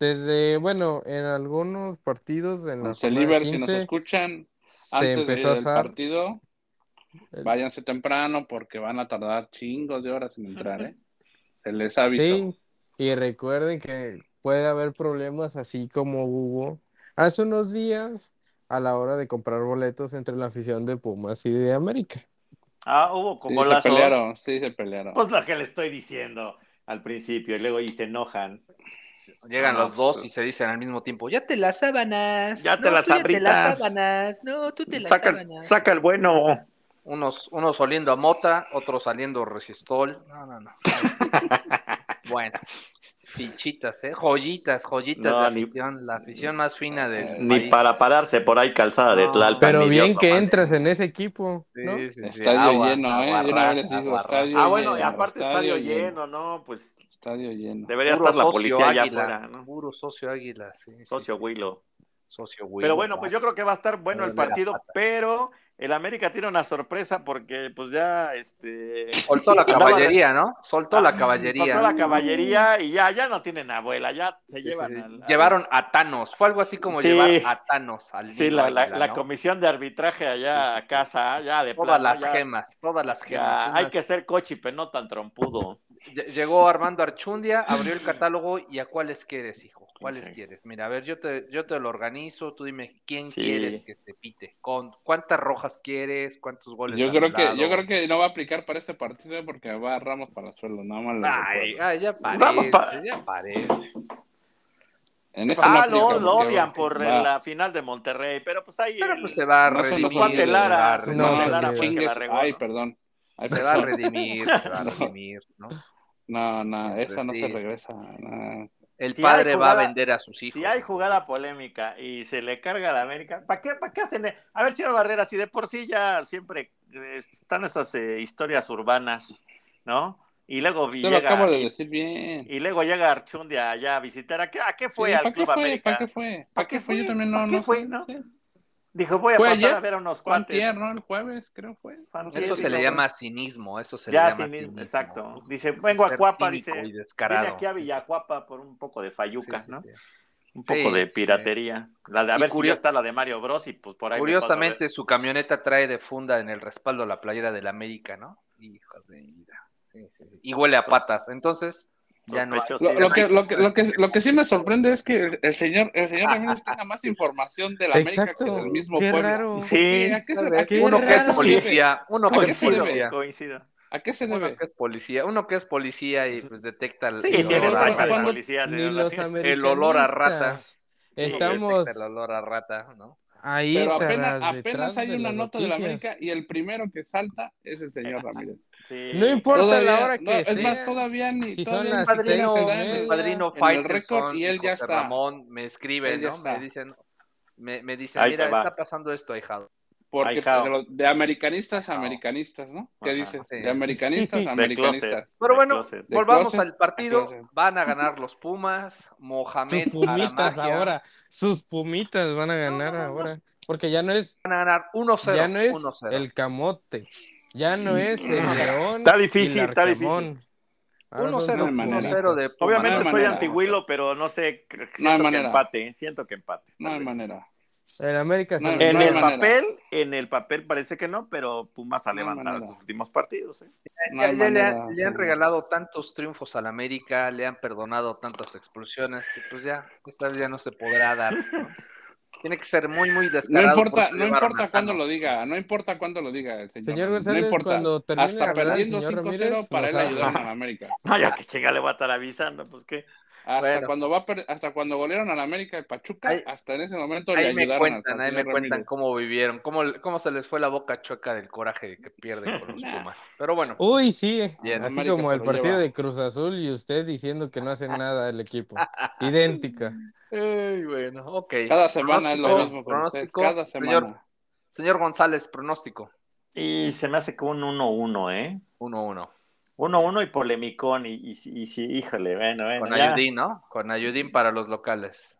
Desde, bueno, en algunos partidos en la si nos 15 escuchan se antes empezó a del usar partido, el- váyanse temprano porque van a tardar chingos de horas en entrar, ¿eh? Se les avisó. Sí, y recuerden que puede haber problemas así como hubo hace unos días a la hora de comprar boletos entre la afición de Pumas y de América. Ah, hubo Sí, como se las pelearon, sí, se pelearon. Pues lo que le estoy diciendo al principio, y luego y se enojan. Llegan No, los dos pues, y se dicen al mismo tiempo, ya te las sábanas. Ya te No, las tú ya te sabritas. las sábanas. No, tú te las Saca, sábanas. saca el bueno. Unos, unos oliendo a mota, otros saliendo resistol. No, no, no. bueno, fichitas, ¿eh? Joyitas, joyitas No, de ni- afición. La afición más fina del Ni país. para pararse por ahí calzada de No, Tlalpan. Pero bien que entras en ese equipo, ¿no? sí, sí, Estadio agua, lleno, ¿eh? agua De una vez les rata, digo, agua estadio Ah, bueno, y aparte estadio lleno, ¿no? Pues Estadio lleno. debería Puro estar la policía allá afuera, ¿no? Puro socio águila, sí, Socio sí. Willow. Socio Willow, Pero bueno, ¿no? pues yo creo que va a estar bueno el partido, pata. pero el América tiene una sorpresa porque pues ya este Soltó la caballería, ¿no? Soltó la Ah, caballería. Soltó la caballería y ya, ya no tienen abuela, ya se Sí, sí, llevan sí. al- al- Llevaron a Thanos. Fue algo así como Sí. llevar a Thanos al Sí, la, la- águila, la ¿no? comisión de arbitraje allá a casa, ya de Todas plano, las ya- gemas, todas las ya, gemas. Hay que ser cochipe, no tan trompudo. ll- Llegó Armando Archundia, abrió el catálogo y a cuáles quieres, hijo. ¿Cuáles Sí. quieres? Mira, a ver, yo te, yo te lo organizo, tú dime quién Sí. quieres que te pite, con cuántas rojas quieres, cuántos goles. Yo creo que, yo creo que no va a aplicar para este partido porque va Ramos para el suelo, nada más. Ay, ay, ya parece, pa- ya parece. En Ah, no, lo odian por va- la final de Monterrey, pero pues ahí Pero pues se va a No redimir. cuate Lara, No, Lara fue que la regó, Ay, ¿no? perdón. Ay, se va a redimir, se va a No. redimir, ¿no? No, no, esa no sí. se regresa. no. El Si padre va a vender a sus hijos. Si hay jugada polémica y se le carga a la América, ¿para qué, para qué hacen? A ver, señor Barrera, si de por sí ya siempre eh, están esas eh, historias urbanas, ¿no? Y luego Usted lo llega, acabo de y, decir bien. y luego llega Archundia allá a visitar. ¿A qué, a qué fue Sí, al ¿Para qué Club fue? América? ¿Para qué fue? ¿Para qué fue? Yo también no, ¿Para qué no fue, sé, no? sé. Dijo, voy a ¿Fue pasar ayer? a ver a unos Fue cuates. antier, ¿no? El jueves, creo fue. Fantier, Eso se dijo, le llama cinismo, eso se Ya, le llama cinismo, cinismo. exacto. Dice, Es vengo a Cuapa, dice, y descarado. Vine aquí a Villacuapa por un poco de Sí, fayuca, sí, ¿no? sí. Un poco Sí, de sí. piratería. La de a Y ver si curio- ya está la de Mario Bros y pues por ahí me Curiosamente, su camioneta trae de funda en el respaldo la playera del América, ¿no? Hijos de vida. Sí, sí, sí. Y huele a patas. Entonces, ya no. Lo, lo que, lo, que, lo, que, lo que sí me sorprende es que el, el señor, el señor Ramírez tenga más información de la América Exacto. que del mismo Qué pueblo. raro. ¿Por Sí. qué? ¿A qué se, a qué Qué se- uno que es policía, uno que ¿A es policía, Coincido. ¿A qué se uno debe? que es policía, uno que es policía y pues, detecta el, Sí, el olor a de. El olor a Estamos el olor a rata, ¿no? ahí Pero apenas, apenas hay una nota de la. América y el primero que salta es el señor Ramírez. Sí. No importa Todavía- la hora que no, es más, todavía ni Si son todavía padrino, seis el- padrino el récord y él ya José está. Ramón me ya ¿no? está. Me dicen, me, me dicen, Ahí mira, va. está pasando esto, ahijado. Porque de, los- de americanistas a americanistas, ¿no? ¿Qué Ajá, dices? sí. De americanistas a americanistas. closet. Pero bueno, volvamos closet al partido. Van a ganar los Pumas, Mohamed Sus pumitas Aramagia. ahora. Sus pumitas van a ganar ahora. Porque ya no es, Van a ganar 1-0. ya no es 1-0. el camote. Ya no es el león. Está difícil, está difícil. Arcamón. Ahora son 1-0, sus 1-0 de pumitas. Pumas. Obviamente No soy manera. antiguilo, pero no sé, siento No hay que manera. empate, siento que empate. No hay manera. El América se No, En no el manera. papel, en el papel parece que no, pero Pumas ha No levantado manera. sus últimos partidos. ¿eh? No Ya- le, manera, han, le han regalado tantos triunfos al América, le han perdonado tantas expulsiones que pues ya, esta vez ya no se podrá dar. ¿No? Tiene que ser muy, muy No descarado. importa, por no importa cuándo lo diga, no importa cuándo lo diga el señor. Señor González, no importa. cuando termine de Hasta hablar perdiendo señor 5-0 Ramírez, para él ayudaron a la América. No, ya que chinga le voy a estar avisando, pues qué. Hasta Bueno. cuando va hasta cuando golearon a la América y Pachuca, Ahí- hasta en ese momento le Ahí me ayudaron al cuentan, ahí me cuentan cómo vivieron, cómo, cómo se les fue la boca chueca del coraje de que pierden con los. Pumas. Pero bueno, Uy, sí. Bien, Así América como el partido lleva. de Cruz Azul y usted diciendo que no hacen nada el equipo. Idéntica. Ay, bueno, ok. Cada semana es lo mismo pronóstico, cada señor. semana. Señor González, pronóstico. Y se me hace como un 1-1, ¿eh? 1-1. 1-1 y polemicón, y, y, y, sí, híjole, bueno, bueno. Con ya. Ayudín, ¿no? Con Ayudín para los locales.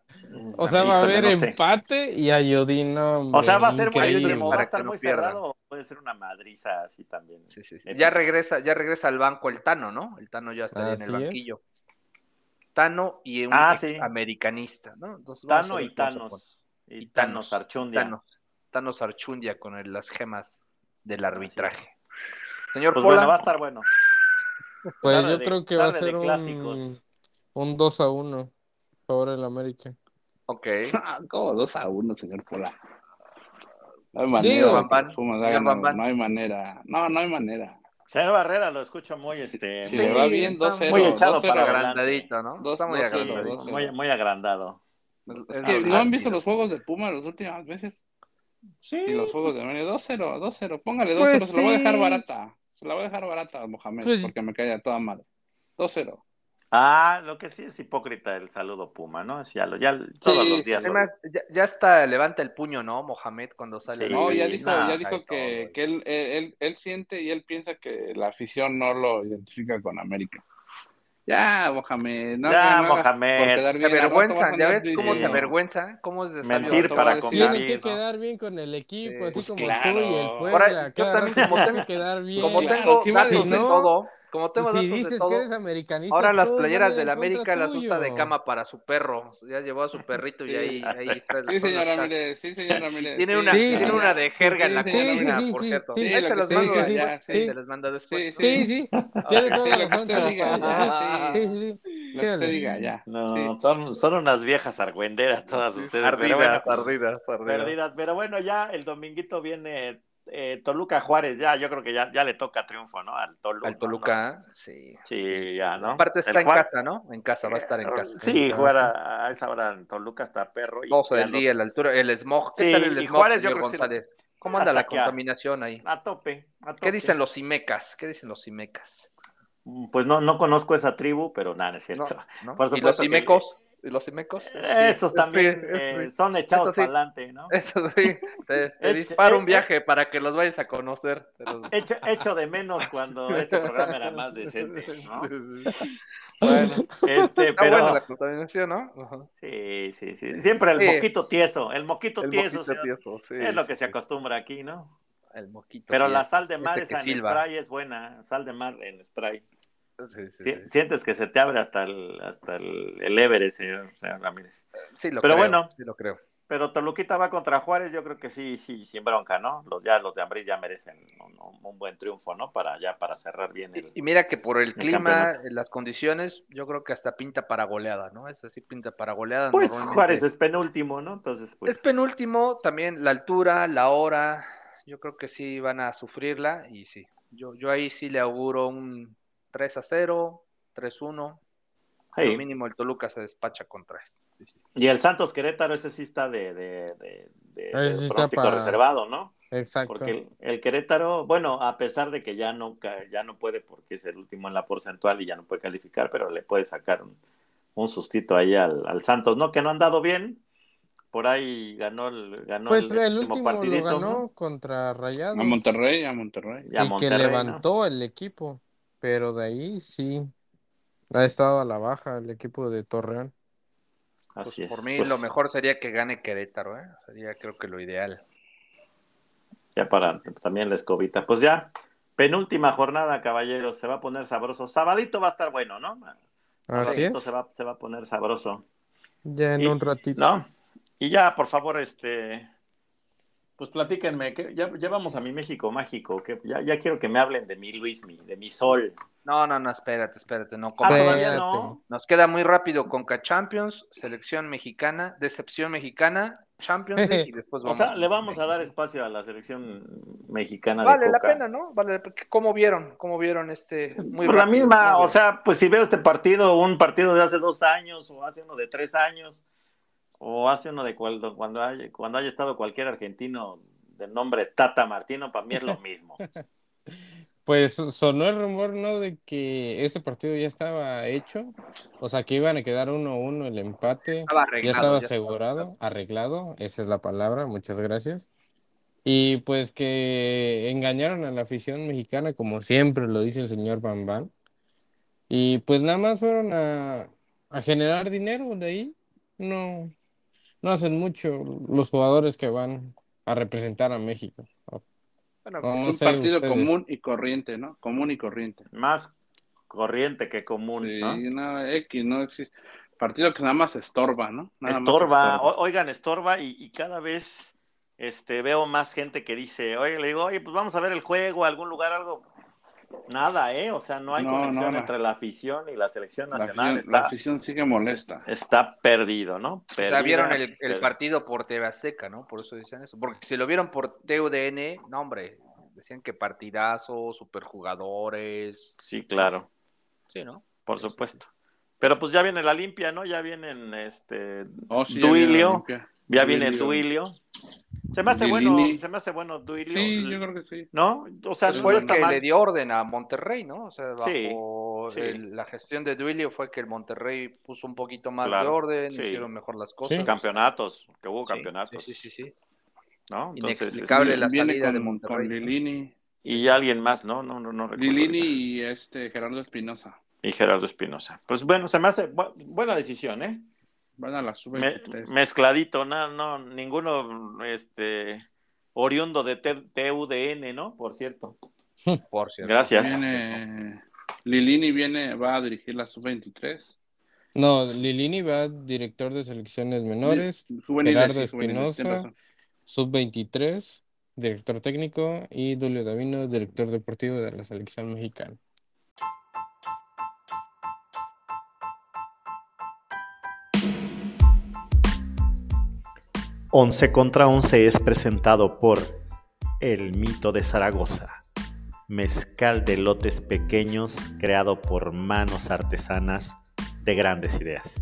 O sea, va a haber no sé. empate y Ayudín, no, O sea, va a ser muy increíble. va a estar que no muy pierdan. cerrado, puede ser una madriza así también. Sí, sí, sí. Eh, Ya regresa, ya regresa al banco el Tano, ¿no? El Tano ya está en el es. Tano y un Ah, sí. americanista, ¿no? Entonces, Tano y Thanos. Y Y Thanos Thanos, Archundia. Thanos, Thanos Archundia con el- las gemas del arbitraje. Señor Pues Pola, bueno, va a estar bueno. Pues Tarde yo de- creo que va a ser un, clásicos. un 2 a 1 favor el América. ok. ¿Cómo 2 a 1, señor Pola? No hay manera. Digo, algo, no hay manera. No, no hay manera. Señor Barrera lo escucho muy, este, Si muy, le va bien, está 2-0. muy echado 2-0. para. Agrandadito, ¿no? Dos- Está muy 2-0, agrandadito. 2-0. muy, muy agrandado. Es que no han visto los juegos de Puma las últimas veces. Sí. Y los juegos de América. 2-0, 2-0. Póngale 2-0. Pues se la voy a dejar sí. barata. Se la voy a dejar barata a Mohamed. Pues- porque me cae a toda madre. 2-0. Ah, lo que sí es hipócrita el saludo Puma, ¿no? Es Ya, lo- ya todos Sí, los días. lo- Además, ya, ya está, levanta el puño, ¿no? Mohamed cuando sale. Sí, No, ya dijo, ya dijo que, él, él, él- él siente y él piensa que la afición no lo identifica con América. Ya, Mohamed. No, Ya, no Mohamed. Te avergüenza, a ya ves cómo te avergüenza, cómo es. Mentir para decir- Tiene que ¿no? quedar bien con el equipo, Eh, así pues como claro. tú y el Puebla. yo también como tengo- que quedar bien. Como claro, tengo ¿qué iba a datos de todo, como tengo si datos de dices que todo, eres americanista, ahora las playeras en contra América las usa de cama para su perro. Ya llevó a su perrito y ahí, ahí está. Sí, señor está- Ramírez. Sí, señor Ramírez. Tiene sí, una, Sí, tiene sí. una de jerga en la Sí, sí, cocina, sí, por cierto. sí, se los mando Sí, sí. se los mando después. Sí, Sí, tiene toda la lo que razón. usted diga, Sí, sí, ya, sí. Lo que usted diga, ya. No, son, son unas viejas argüenderas todas ustedes. ardidas, ardidas. perdidas. Pero bueno, ya el dominguito viene eh, Toluca Juárez. Ya, yo creo que ya, ya le toca triunfo, ¿no? Al Toluca. Al Toluca, sí. Sí, ya, ¿no? Aparte está El en Juárez- casa, ¿no? En casa, va a estar en casa. Sí, En jugar a, a esa hora en Toluca está perro. y 12 ya del los- día, la altura, el smog. ¿Qué Sí, tal el y smog, Juárez yo creo que sí? ¿Cómo anda la a- contaminación ahí? A tope, a ¿Qué dicen los Imecas? ¿Qué dicen los Imecas? Pues no, no conozco esa tribu, pero nada, es cierto. ¿No? Por ¿Y los que- Imecos? ¿Y los Imecos? Esos Sí, también sí, eh, sí. son echados para adelante, ¿no? Eso sí, te, te disparo un eh, viaje para que los vayas a conocer. Los- Echo, echo de menos cuando este programa era más decente, ¿no? Bueno, Este, pero buena la contaminación, ¿no? Sí, sí, sí. Siempre el moquito tieso, el moquito El tieso, moquito tieso, sí, es lo que se acostumbra aquí, ¿no? El moquito Pero la sal de mar esa en silba. spray es buena, sal de mar en spray. Sí, sí, Si- sí. Sientes que se te abre hasta el, hasta el, el Everest, señor, señor Ramírez. Sí lo Pero creo, bueno. sí lo creo. Pero Toluquita va contra Juárez, yo creo que sí, sí, sin bronca, ¿no? Los, ya, los de Ambris ya merecen un, buen triunfo, ¿no? Para ya, para cerrar bien el... Y mira que por el clima, eh, las condiciones, yo creo que hasta pinta para goleada, ¿no? Es así, pinta para goleada. Pues. Juárez es penúltimo, ¿no? Entonces, pues... Es penúltimo, también la altura, la hora, yo creo que sí van a sufrirla y sí, yo, yo ahí sí le auguro un 3 a 0, 3 1, hey. lo mínimo el Toluca se despacha con 3. Sí, sí. Y el Santos Querétaro, ese sí está de, de, de, de- sí está pronóstico para- reservado, ¿no? Exacto. Porque el, el Querétaro, bueno, a pesar de que ya no, ya no puede porque es el último en la porcentual y ya no puede calificar, pero le puede sacar un, un sustito ahí al, al Santos, ¿no? Que no ha andado bien. Por ahí ganó el, ganó Pues el, el último último partidito, lo ganó ¿no? contra Rayados. A Monterrey, a Monterrey. Y a y Monterrey, que ¿no? levantó el equipo. Pero de ahí sí. Ha estado a la baja el equipo de Torreón. Pues Así es. por mí Pues, lo mejor sería que gane Querétaro, ¿eh? sería creo que lo ideal. Ya para pues, también la escobita. Pues ya, penúltima jornada, caballeros, se va a poner sabroso. Sabadito va a estar bueno, ¿no? Así Sabadito es. Se va, se va a poner sabroso. Ya en Y- un ratito. ¿No? Y ya, por favor, este. Pues platíquenme, que ya, ya vamos a mi México mágico, que ya, ya quiero que me hablen de mi Luis, mi, de mi sol. No, no, no, espérate, espérate, no. Ah, Espérate. no. Nos queda muy rápido Conca Champions, selección mexicana, decepción mexicana, Champions League y después O vamos. sea, con le vamos a dar espacio a la selección mexicana Vale de la pena, ¿no? Vale la. ¿Cómo vieron? ¿Cómo vieron este? Muy Por la rápido, misma, ¿cómo o sea, pues si veo este partido, un partido de hace dos años, o hace uno de tres años, o hace uno de cuando, cuando, haya, cuando haya estado cualquier argentino de nombre Tata Martino, para mí es lo mismo. Pues sonó el rumor, ¿no? De que este partido ya estaba hecho. O sea, que iban a quedar 1-1 el empate. Estaba Ya arreglado. estaba ya asegurado, arreglado. Esa es la palabra. Muchas gracias. Y pues que engañaron a la afición mexicana, como siempre lo dice el señor Bambán. Y pues nada más fueron a, a generar dinero de ahí. No, no hacen mucho los jugadores que van a representar a México. Bueno, No, no un sé partido ustedes. común y corriente, ¿no? Común y corriente. Más corriente que común, Sí, ¿no? no, X, no existe. Partido que nada más estorba, ¿no? Nada más estorba, estorba. o- oigan, estorba y, y cada vez este, veo más gente que dice, oye, le digo, oye, pues vamos a ver el juego, algún lugar, algo. Nada, ¿eh? O sea, no hay No, conexión no, no. entre la afición y la selección La nacional. la afición sigue molesta. está perdido, ¿no? O sea, Perdida, vieron el, el perdida. partido por TV Azteca, ¿no? Por eso decían eso. Porque si lo vieron por TUDN, no, hombre, decían que partidazo, superjugadores. Sí, claro, Sí, ¿no? por supuesto. Pero pues ya viene la limpia, ¿no? Ya vienen este Oh, sí, ya viene la Duilio, Olimpia. ya viene Duilio. Duilio. Se me hace Lilini. bueno, se me hace bueno Duilio. Sí, yo creo que sí. ¿No? O sea, no fue el está que mal. le dio orden a Monterrey, ¿no? O sea, bajo Sí, sí. el- la gestión de Duilio fue que el Monterrey puso un poquito más de Claro, orden, sí. hicieron mejor las cosas. Campeonatos, que hubo Sí, campeonatos, Sí, sí, sí. ¿no? Entonces, Inexplicable este, la Viene salida de con, Monterrey, con ¿no? Lilini. y alguien más, ¿no? No, no, no recuerdo Lilini ahorita. y este Gerardo Espinosa. y Gerardo Espinosa. Pues bueno, se me hace bu- buena decisión, ¿eh? Van a la Me- sub-23. mezcladito, no, no, ninguno, este, oriundo de T- TUDN, ¿no? Por cierto. Por cierto. Gracias. Viene, Lilini viene, va a dirigir la sub-23. No, Lilini va director de selecciones menores, Juveniles, Gerardo Espinosa. tienes razón. sub-23, director técnico, y Julio Davino, director deportivo de la selección mexicana. Once contra Once es presentado por El Mito de Zaragoza, mezcal de lotes pequeños creado por manos artesanas de grandes ideas.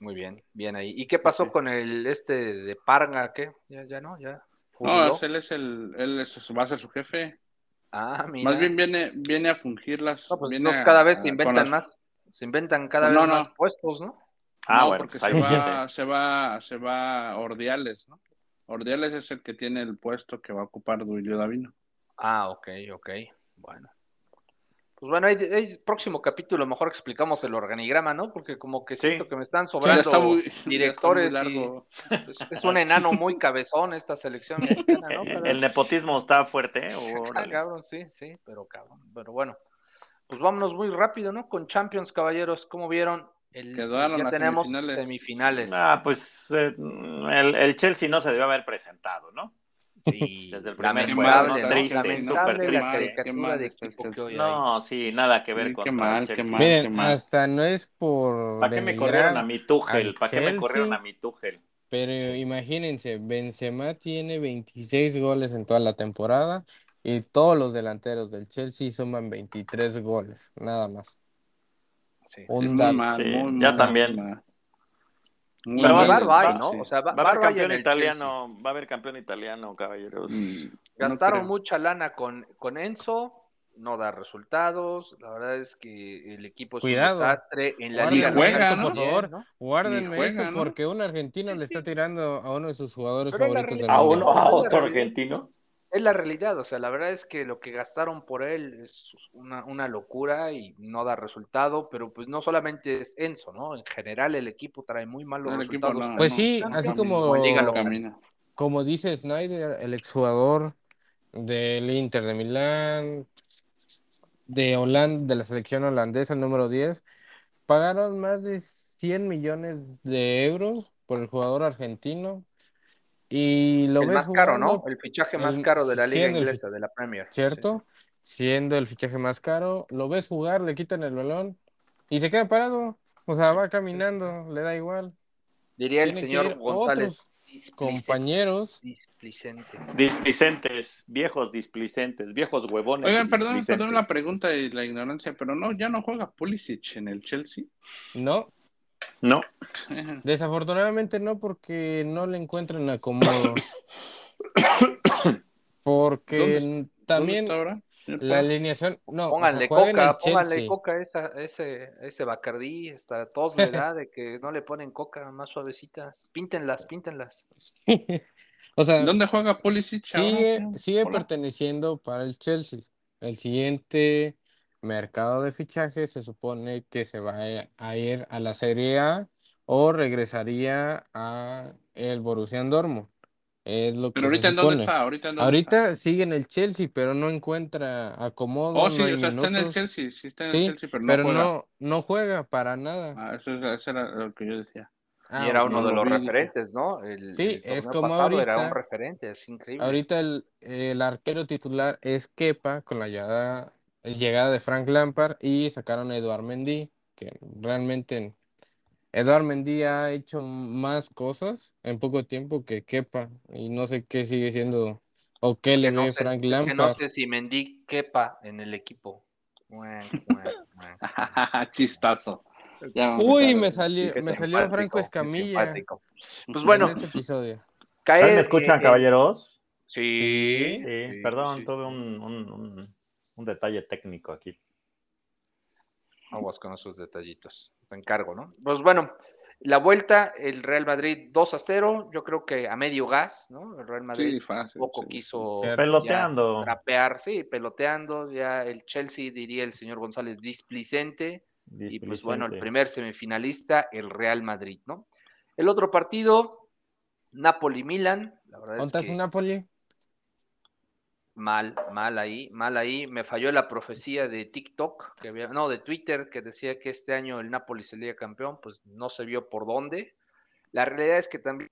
Muy bien, bien ahí. ¿Y qué pasó con el este de Parga? ¿Qué? Ya, ya no, ya. No, jubiló? es- él es el, él es- va a ser su jefe. Ah, mira. Más bien viene, viene a fungirlas. No, pues, viene a- cada vez se inventan las- más. Se inventan cada No, vez no. más puestos, ¿no? Ah, no, bueno, porque pues se va, se va, se va Ordiales, ¿no? Ordiales es el que tiene el puesto que va a ocupar Duilio Davino. Ah, ok, ok. Bueno. Pues bueno, ahí, ahí próximo capítulo mejor explicamos el organigrama, ¿no? Porque como que Sí. siento que me están Sí, sobrando está muy, ya está muy directores. y- largo. es un enano muy cabezón esta selección mexicana, ¿no? Pero- El nepotismo está fuerte, ¿eh? Ah, cabrón, sí, sí, pero cabrón. Pero bueno, pues vámonos muy rápido, ¿no? Con Champions, caballeros, ¿cómo vieron? El, Quedaron ya las tenemos semifinales. semifinales. Ah, pues eh, el, el Chelsea no se debió haber presentado, ¿no? Sí, Desde el primer juego, lamentable, ¿no? ¿no? Triste, súper triste. No, sí, nada que ver Sí, con el Chelsea. qué mal. Miren, mal. hasta no es por ¿Para qué me corrieron a mi Tuchel? ¿Para qué me corrieron a mi Tuchel? Pero imagínense, Benzema tiene 26 goles en toda la temporada y todos los delanteros del Chelsea suman 23 goles, nada más. Sí. Sí, Un muy dato. mal, Sí, muy ya mal, también. mal. Muy Pero Barba hay, sí. ¿no? O sea, va- Va a haber campeón italiano, va a haber campeón italiano, caballeros. Mm, Gastaron mucha lana con, con Enzo, no da resultados. La verdad es que el equipo es Cuidado. un desastre. En la Guarden liga juega, esto, ¿no? por favor. ¿no? Guárdenme Ni juega, esto ¿no? porque un argentino Sí, le sí. está tirando a uno de sus jugadores Pero es la favoritos del ¿A uno, a otro argentino? Es la realidad, o sea, la verdad es que lo que gastaron por él es una, una locura y no da resultado, pero pues no solamente es Enzo, ¿no? En general el equipo trae muy malos El equipo resultados. no, Pues no, sí, no, así no, como-. Como dice Snyder, el exjugador del Inter de Milán, de Holanda, de la selección holandesa, el número 10, pagaron más de 100 millones de euros por el jugador argentino y lo el ves más caro, ¿no? El fichaje más el- caro de la liga inglesa, de la Premier. ¿cierto? Siendo el fichaje más caro, lo ves jugar, le quitan el balón y se queda parado, o sea, va caminando, le da igual. Diría el Tiene señor González. otros compañeros Displicente. Displicentes, viejos displicentes, viejos huevones. Oigan, perdón, displicentes. perdón la pregunta y la ignorancia, pero no, ya no juega Pulisic en el Chelsea. No, No, Desafortunadamente no, porque no le encuentran acomodo. Porque ¿Dónde- n- ¿Dónde también está ahora? la alineación, no, o sea, Pónganle en el coca, pónganle coca a esa- ese, ese Bacardí, hasta todos le da de que no le ponen coca, más suavecitas. Píntenlas, píntenlas. O sea, ¿Dónde juega Pulisic? sigue, sigue Hola. perteneciendo para el Chelsea. El siguiente mercado de fichajes se supone que se va a ir a la Serie A o regresaría a el Borussia Dortmund. Es lo que Pero se ahorita en dónde está, ahorita en dónde está. Ahorita sigue en el Chelsea, pero no encuentra acomodo, Oh, sí, o sea, está en el. Chelsea, sí está en Sí, el Chelsea, pero no pero juega. no, no juega para nada. Ah, eso, es- eso era lo que yo decía. Ah, y era ok. uno de lo los referentes, ¿no? El, Sí, el es como pasado era un ahorita- referente, es increíble. Ahorita el, el arquero titular es Kepa con la llegada, llegada de Frank Lampard y sacaron a Eduard Mendy, que realmente Eduard Mendy ha hecho más cosas en poco tiempo que Kepa y no sé qué sigue siendo o qué le Que no ve sé- Frank es que no Lampard. sé si Mendy quepa en el equipo. Chistazo. Ya Uy, me salió, me salió Franco Escamilla simpático. Pues en bueno, este episodio. ¿También caer. me escuchan, eh, caballeros? Sí, Sí, sí, perdón, sí. tuve un, un- un- un detalle técnico aquí. Aguas con esos detallitos. Te encargo, ¿no? Pues bueno, la vuelta, el Real Madrid 2 a 0, yo creo que a medio gas, ¿no? El Real Madrid Sí, fácil. poco sí. quiso. Peloteando. trapear, sí, peloteando, ya el Chelsea, diría el señor González, displicente, y pues bueno, el displicente. primer semifinalista, el Real Madrid, ¿no? El otro partido, Napoli-Milan, la verdad es ¿Dónde está que Napoli? Mal, mal ahí, mal ahí, me falló la profecía de TikTok, que había, no, de Twitter, que decía que este año el Napoli sería campeón, pues no se vio por dónde. La realidad es que también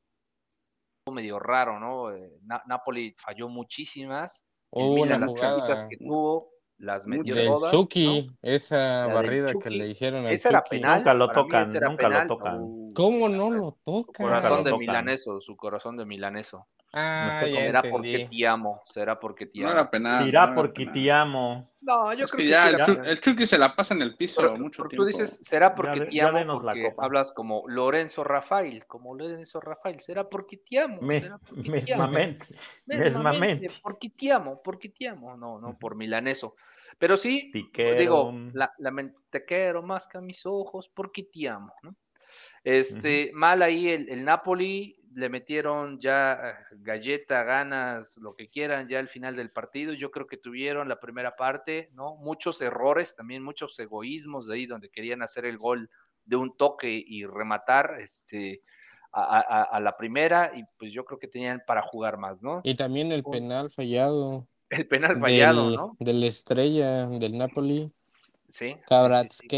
medio raro, ¿no? Eh, Na- Napoli falló muchísimas, el Hubo Milan las jugada que tuvo, las metió del todas, Chucky, ¿no? esa La barrida que Chucky, le hicieron al Ese era Chucky. penal. Nunca lo tocan, nunca lo penal. tocan. Uh, ¿Cómo no lo su toca? Nunca corazón lo de tocan. milaneso, su corazón de milaneso. Ah, ya Será porque te amo, será porque te No amo. era penal. No era porque penal. te amo. No, yo Es creo que que, ya sí el, Chucky se la pasa en el piso Pero- mucho pero tiempo. tú dices, será porque te ya amo, la porque copa. hablas como Lorenzo Rafael, como Lorenzo Rafael, será porque te amo, Me- será porque te amo. mesmamente. Porque te amo, porque te amo, no, no, por milaneso. Pero sí, Te quiero. digo, la, la te quiero más que a mis ojos, porque te amo, ¿no? Este, mal ahí el, el Napoli, le metieron ya eh, galleta, ganas, lo que quieran, ya al final del partido. Yo creo que tuvieron la primera parte, ¿no? Muchos errores, también muchos egoísmos de ahí donde querían hacer el gol de un toque y rematar, este, a, a- a la primera, y pues yo creo que tenían para jugar más, ¿no? Y también el penal fallado El penal fallado, del, ¿no? del estrella del Napoli, Sí. sí,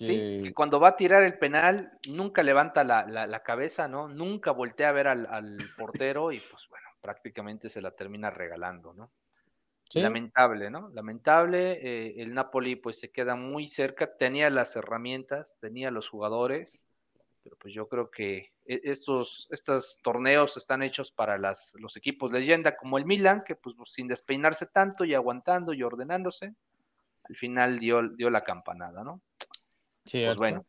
sí. Que cuando va a tirar el penal, nunca levanta la, la- la cabeza, ¿no? Nunca voltea a ver al, al portero y pues bueno, prácticamente se la termina regalando, ¿no? sí, Lamentable, ¿no? Lamentable, eh, el Napoli pues se queda muy cerca, tenía las herramientas, tenía los jugadores, pero pues yo creo que e- estos, estos torneos están hechos para las, los equipos leyenda como el Milan, que pues sin despeinarse tanto y aguantando y ordenándose, al final dio, dio la campanada, ¿no? Pues bueno.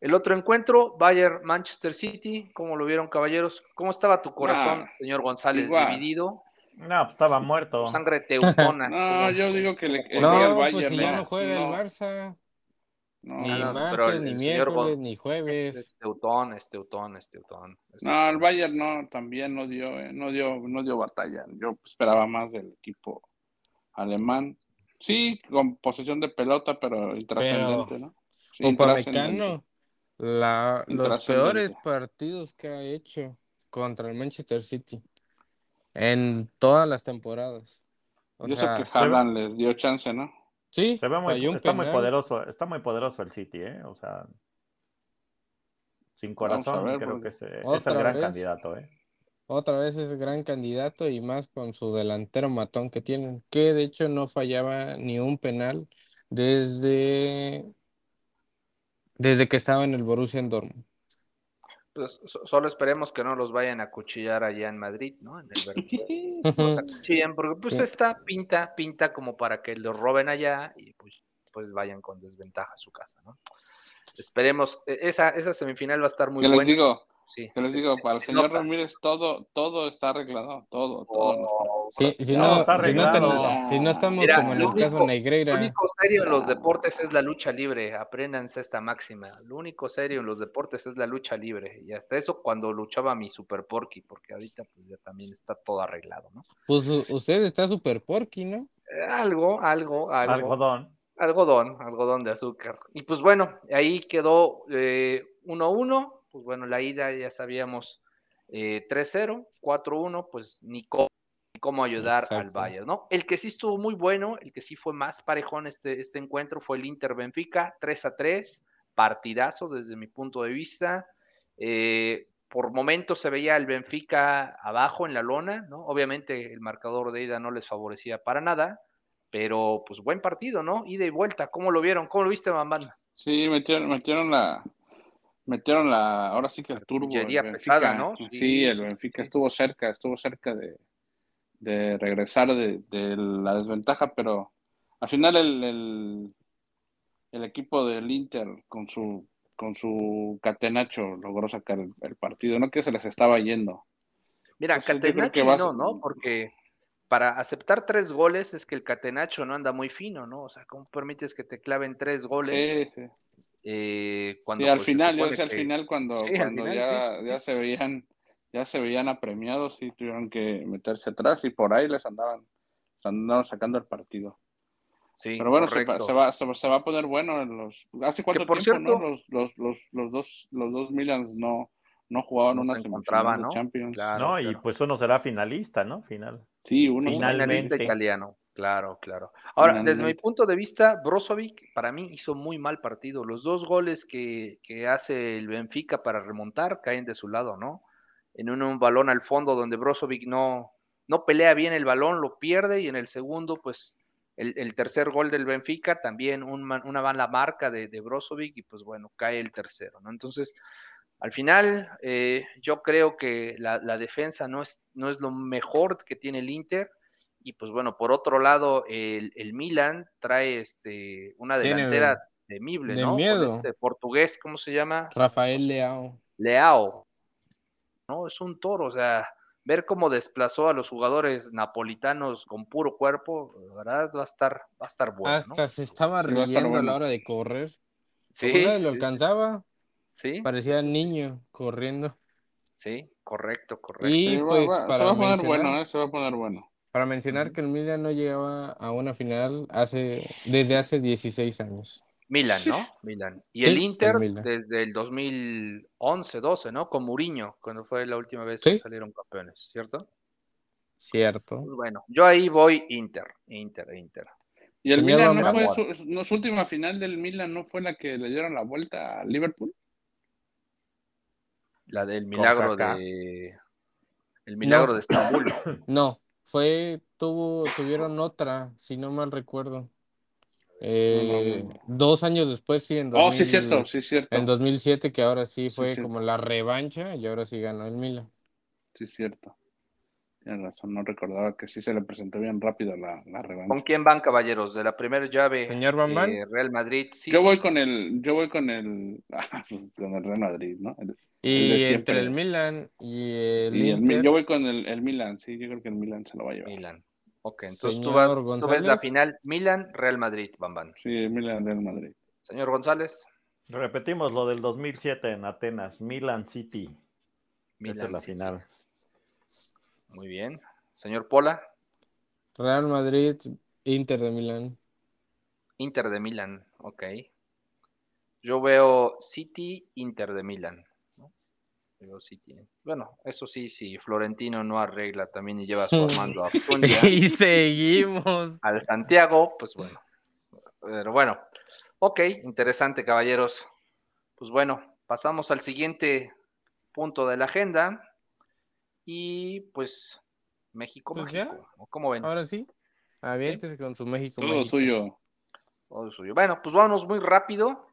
El otro encuentro, Bayern Manchester City, ¿cómo lo vieron, caballeros? ¿Cómo estaba tu corazón, Ah, señor González? igual. ¿Dividido? No, pues estaba muerto. ¿Tu sangre teutona? No, ¿Cómo- yo digo que le No, el pues Bayern. si ya no, no juega no, el Barça, no. ni Ah, no, martes, pero el- ni miércoles, ni Es, jueves. es teutón, es teutón, es teutón. es No, teutón. el Bayern no, también no dio, eh, no dio, no dio batalla. Yo esperaba más del equipo alemán. Sí, con posesión de pelota, pero intrascendente, ¿no? Upamecano, la, los peores partidos que ha hecho contra el Manchester City en todas las temporadas. O Y eso sea, que Haaland les dio chance, ¿no? sí, Se ve muy, falló un está muy poderoso, está muy poderoso el City, ¿eh? O sea, sin corazón, ver, creo porque- que es, es el gran vez. candidato, ¿eh? Otra vez es gran candidato y más con su delantero matón que tienen, que de hecho no fallaba ni un penal desde, desde que estaba en el Borussia Dortmund. Pues so- solo esperemos que no los vayan a cuchillar allá en Madrid, ¿no? En el. Los acuchillen, porque pues Sí. esta pinta, pinta como para que los roben allá y pues, pues vayan con desventaja a su casa, ¿no? Esperemos, e- esa, esa semifinal va a estar muy ¿Qué les buena. digo? Sí. Les digo, para el se señor nota. Ramírez todo, todo está arreglado, todo, todo. Oh, Sí, si No, está si no, ten- arreglado. si no estamos Mira, como en lo el caso único- Lo Negreira, único serio en los deportes es la lucha libre. Apréndanse esta máxima. Lo único serio en los deportes es la lucha libre. Y hasta eso cuando luchaba mi Super Porky, porque ahorita pues ya también está todo arreglado, ¿no? pues usted está súper porky, ¿no? Eh, Algo, algo, algo. Algodón. Algodón, algodón de azúcar. Y pues bueno, ahí quedó eh, 1-1. Pues bueno, la ida ya sabíamos eh, 3-0, 4-1, pues ni cómo, ni cómo ayudar al. Bayern, ¿no? El que sí estuvo muy bueno, el que sí fue más parejón este, este encuentro fue el Inter Benfica, 3-3, partidazo desde mi punto de vista. Eh, por momentos se veía el Benfica abajo en la lona, ¿no? Obviamente el marcador de ida no les favorecía para nada, pero pues buen partido, ¿no? Ida y vuelta, ¿cómo lo vieron? ¿Cómo lo viste, Bambán? Sí, metieron, metieron la, metieron la, ahora sí que el turbo. el Benfica. pesada, ¿no? Sí, Sí, el Benfica estuvo cerca, estuvo cerca de, de regresar de, de la desventaja, pero al final el, el, el equipo del Inter con su, con su catenacho logró sacar el, el partido, no que se les estaba yendo. Mira, Entonces, Catenacho que vas- no, ¿no? Porque para aceptar tres goles es que el Catenacho no anda muy fino, ¿no? O sea, ¿cómo permites que te claven tres goles? Sí, sí. Eh, cuando, Sí, al pues, final, yo decía al que- final cuando, Sí, al cuando final, ya, sí, sí, ya se veían, ya se veían apremiados y tuvieron que meterse atrás y por ahí les andaban, les andaban sacando el partido. Sí, Pero bueno, se, se va, se, va- se va a poner bueno en los. ¿Hace cuánto por tiempo, no? cierto- Los, los, los, los dos, los dos Milans no, no jugaban No una se semifinal encontraban, de ¿no? Champions. Claro, no, y claro. pues uno será finalista, ¿no? Final. Sí, uno Un Finalmente. finalista italiano, claro, claro. Ahora, desde mi punto de vista, Brozovic para mí hizo muy mal partido. Los dos goles que, que hace el Benfica para remontar caen de su lado, ¿no? En un balón al fondo donde Brozovic no, no pelea bien el balón, lo pierde, y en el segundo, pues el, el tercer gol del Benfica también un una mala marca de, de Brozovic, y pues bueno, cae el tercero, ¿no? Entonces, al final, eh, yo creo que la, la defensa no es, no es lo mejor que tiene el Inter. Y pues bueno, por otro lado, el, el Milan trae este, una Tiene delantera temible, de ¿no? Miedo. este portugués, ¿cómo se llama? Rafael Leao. Leao. ¿No? Es un toro, o sea, ver cómo desplazó a los jugadores napolitanos con puro cuerpo, la verdad va a estar, va a estar bueno, ¿no? Hasta se estaba Sí, a riendo a la hora de correr. Sí, lo sí, alcanzaba, sí, parecía niño corriendo. sí, correcto, correcto. Y pues va- se para va a poner mencionar, bueno, ¿eh? Se va a poner bueno. Para mencionar que el Milan no llegaba a una final hace desde hace 16 años. Milan, ¿no? Milan. Y Sí, el Inter el desde el 2011, 12, ¿no? Con Mourinho, cuando fue la última vez Sí. que salieron campeones, ¿cierto? Cierto. Pues bueno, yo ahí voy Inter, Inter, Inter. ¿Y el Señor Milan no fue su, no, su última final del Milan no fue la que le dieron la vuelta a Liverpool? La del milagro de el milagro No. de Estambul. No, fue, tuvo, tuvieron otra, si no mal recuerdo. Eh, No, no, no. Dos años después, sí, en, Oh, sí, 2000 cierto, sí, cierto. en 2007, que ahora sí fue como la revancha y ahora sí ganó el Milan. Sí, cierto. Tienes razón, no recordaba que sí se le presentó bien rápido la, la revancha. ¿Con quién van, caballeros? De la primera llave, Señor Bambán. eh, Real Madrid. City. Yo voy con el, yo voy con el, con el Real Madrid, ¿no? El- Y entre el Milan y el y el Mi- Inter, yo voy con el, el Milan, sí, yo creo que el Milan se lo va a llevar. Milan. Ok, entonces tú, vas, tú ves la final Milan, Real Madrid, Bambán. Sí, el Milan Real Madrid. Señor González, Repetimos lo del 2007 en Atenas, Milan City. Milan. Esa es la City. final. Muy bien. Señor Pola, Real Madrid, Inter de Milán. Inter de Milan. Ok. Yo veo City, Inter de Milan. Bueno, eso sí, si Florentino no arregla también y lleva a su Armando Abundia y seguimos. al Santiago, pues bueno. Pero bueno, ok, interesante, caballeros. Pues bueno, pasamos al siguiente punto de la agenda. Y pues México, Pues México. ¿Cómo ven? Ahora sí, aviéntese con su México. Todo México. suyo. Todo suyo. Bueno, pues vámonos muy rápido.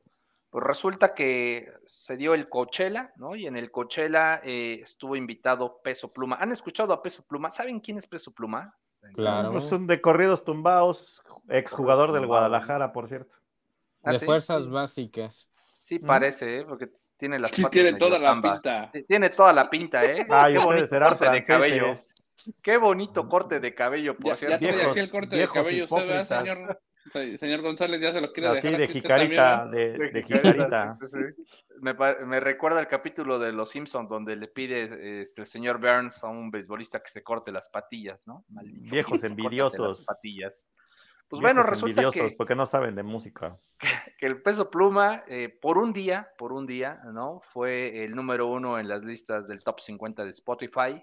Pues resulta que se dio el Coachella, ¿no? Y en el Coachella eh, estuvo invitado Peso Pluma. ¿Han escuchado a Peso Pluma? ¿Saben quién es Peso Pluma? Claro. Pues son de corridos tumbados, exjugador del. Guadalajara, por cierto. ¿Ah, De sí? fuerzas Sí. básicas. Sí, ¿Mm? parece, ¿eh? porque Tiene las Sí, patas tiene toda la pinta. Sí, Tiene toda la pinta, ¿eh? Ay, Qué ustedes bonito serán corte de cabello. Qué bonito corte de cabello, por Ya, ya cierto. Viejos- así el corte de cabello usted, ¿verdad, hipócritas. señor? Se- Señor González, ya se lo quiere Así dejar de jicarita, ¿verdad? de, De de jicarita, jicarita. sí, sí. Me, recuerda el capítulo de Los Simpsons donde le pide este, el señor Burns a un beisbolista que se corte las patillas, ¿no? Maldito, Viejos envidiosos. las patillas. Pues Viejos bueno, resulta envidiosos que, porque no saben de música. que el peso pluma, eh, por un día, por un día, ¿no? Fue el número uno en las listas del top 50 de Spotify.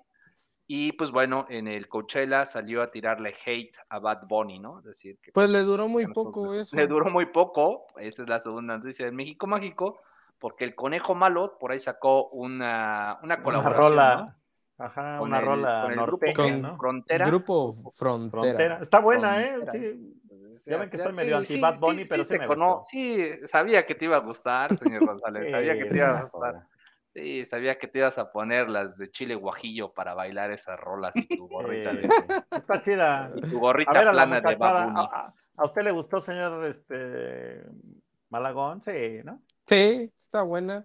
Y pues bueno, en el Coachella salió a tirarle hate a Bad Bunny, ¿no? Es decir, que Pues le duró muy poco eso. Le duró muy poco, esa es la segunda noticia de México Mágico, porque el Conejo Malo por ahí sacó una, una Una colaboración, rola, ¿no? ajá, Con una el- rola con el grupo norteña, ¿no? Frontera. Grupo Frontera. Frontera. Está buena, ¿eh? Sí. Este, Ya ven que soy medio anti Bad Bunny, pero sí me gustó. Sí, sabía que te iba a gustar, señor González, sabía que te iba a gustar. Sí, sabía que te ibas a poner las de chile guajillo para bailar esas rolas y tu gorrita, de, está chida. y tu gorrita a plana de. ¿a, a- a usted le gustó, señor este Malagón? Sí, ¿no? Sí, está buena.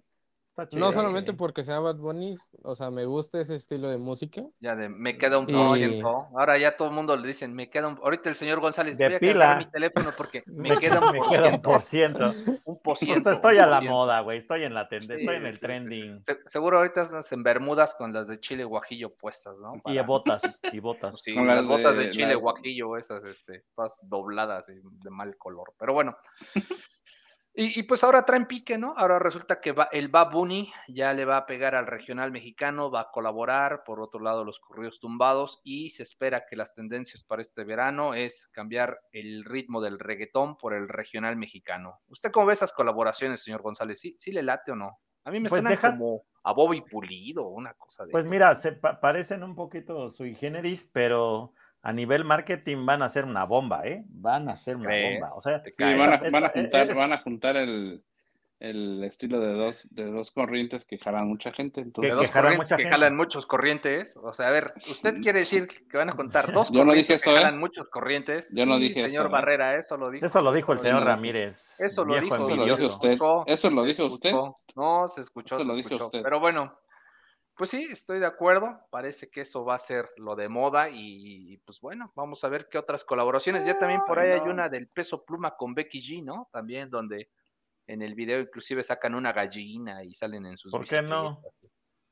No solamente sí. porque sea Bad Bunny, o sea, me gusta ese estilo de música. Ya de me queda un Y- por ciento. Ahora ya todo el mundo le dicen, me queda un. Ahorita el señor González, De voy a pila. mi teléfono porque me queda un me por queda un ciento. por ciento. Un por ciento, estoy un a la moda, güey. Estoy en la tendencia, Sí, estoy en el sí, trending. Se- Seguro ahorita estás en Bermudas con las de chile guajillo puestas, ¿no? Y Para- botas, y botas. Sí, Con las las botas de- de chile las- guajillo, esas, este, todas dobladas de, de mal color. Pero bueno. Y, y pues ahora traen pique, ¿no? Ahora resulta que va, el Bad Bunny ya le va a pegar al regional mexicano, va a colaborar, por otro lado los corridos tumbados, y se espera que las tendencias para este verano es cambiar el ritmo del reggaetón por el regional mexicano. ¿Usted cómo ve esas colaboraciones, señor González? ¿Sí, sí le late o no? A mí me Pues suenan deja- como a Bobby Pulido, una cosa de Pues esas. mira, se pa- parecen un poquito sui generis, pero a nivel marketing van a ser una bomba, ¿eh? Van a ser una Sí, bomba. O sea, te Sí, cae. van a, van a esta- juntar, es- van a juntar el, el estilo de dos, de dos corrientes que jalan mucha gente. Entonces, que jalan mucha que gente. jalan muchos corrientes. O sea, a ver, ¿usted quiere decir que van a contar dos Yo no dije corrientes que eso, ¿eh? jalan muchos corrientes? Yo no Sí, dije señor eso, ¿eh? Barrera, eso lo dijo. eso lo dijo el Eso señor dijo. Ramírez. Eso lo dijo, Eso lo dijo usted. Eso lo se dijo usted. No, se escuchó, Eso se lo dijo escuchó. usted. Pero bueno, pues sí, estoy de acuerdo. Parece que eso va a ser lo de moda y, pues bueno, vamos a ver qué otras colaboraciones. Ya también por ahí hay una del peso pluma con Becky G, ¿no? También donde en el video inclusive sacan una gallina y salen en sus ¿Por qué no?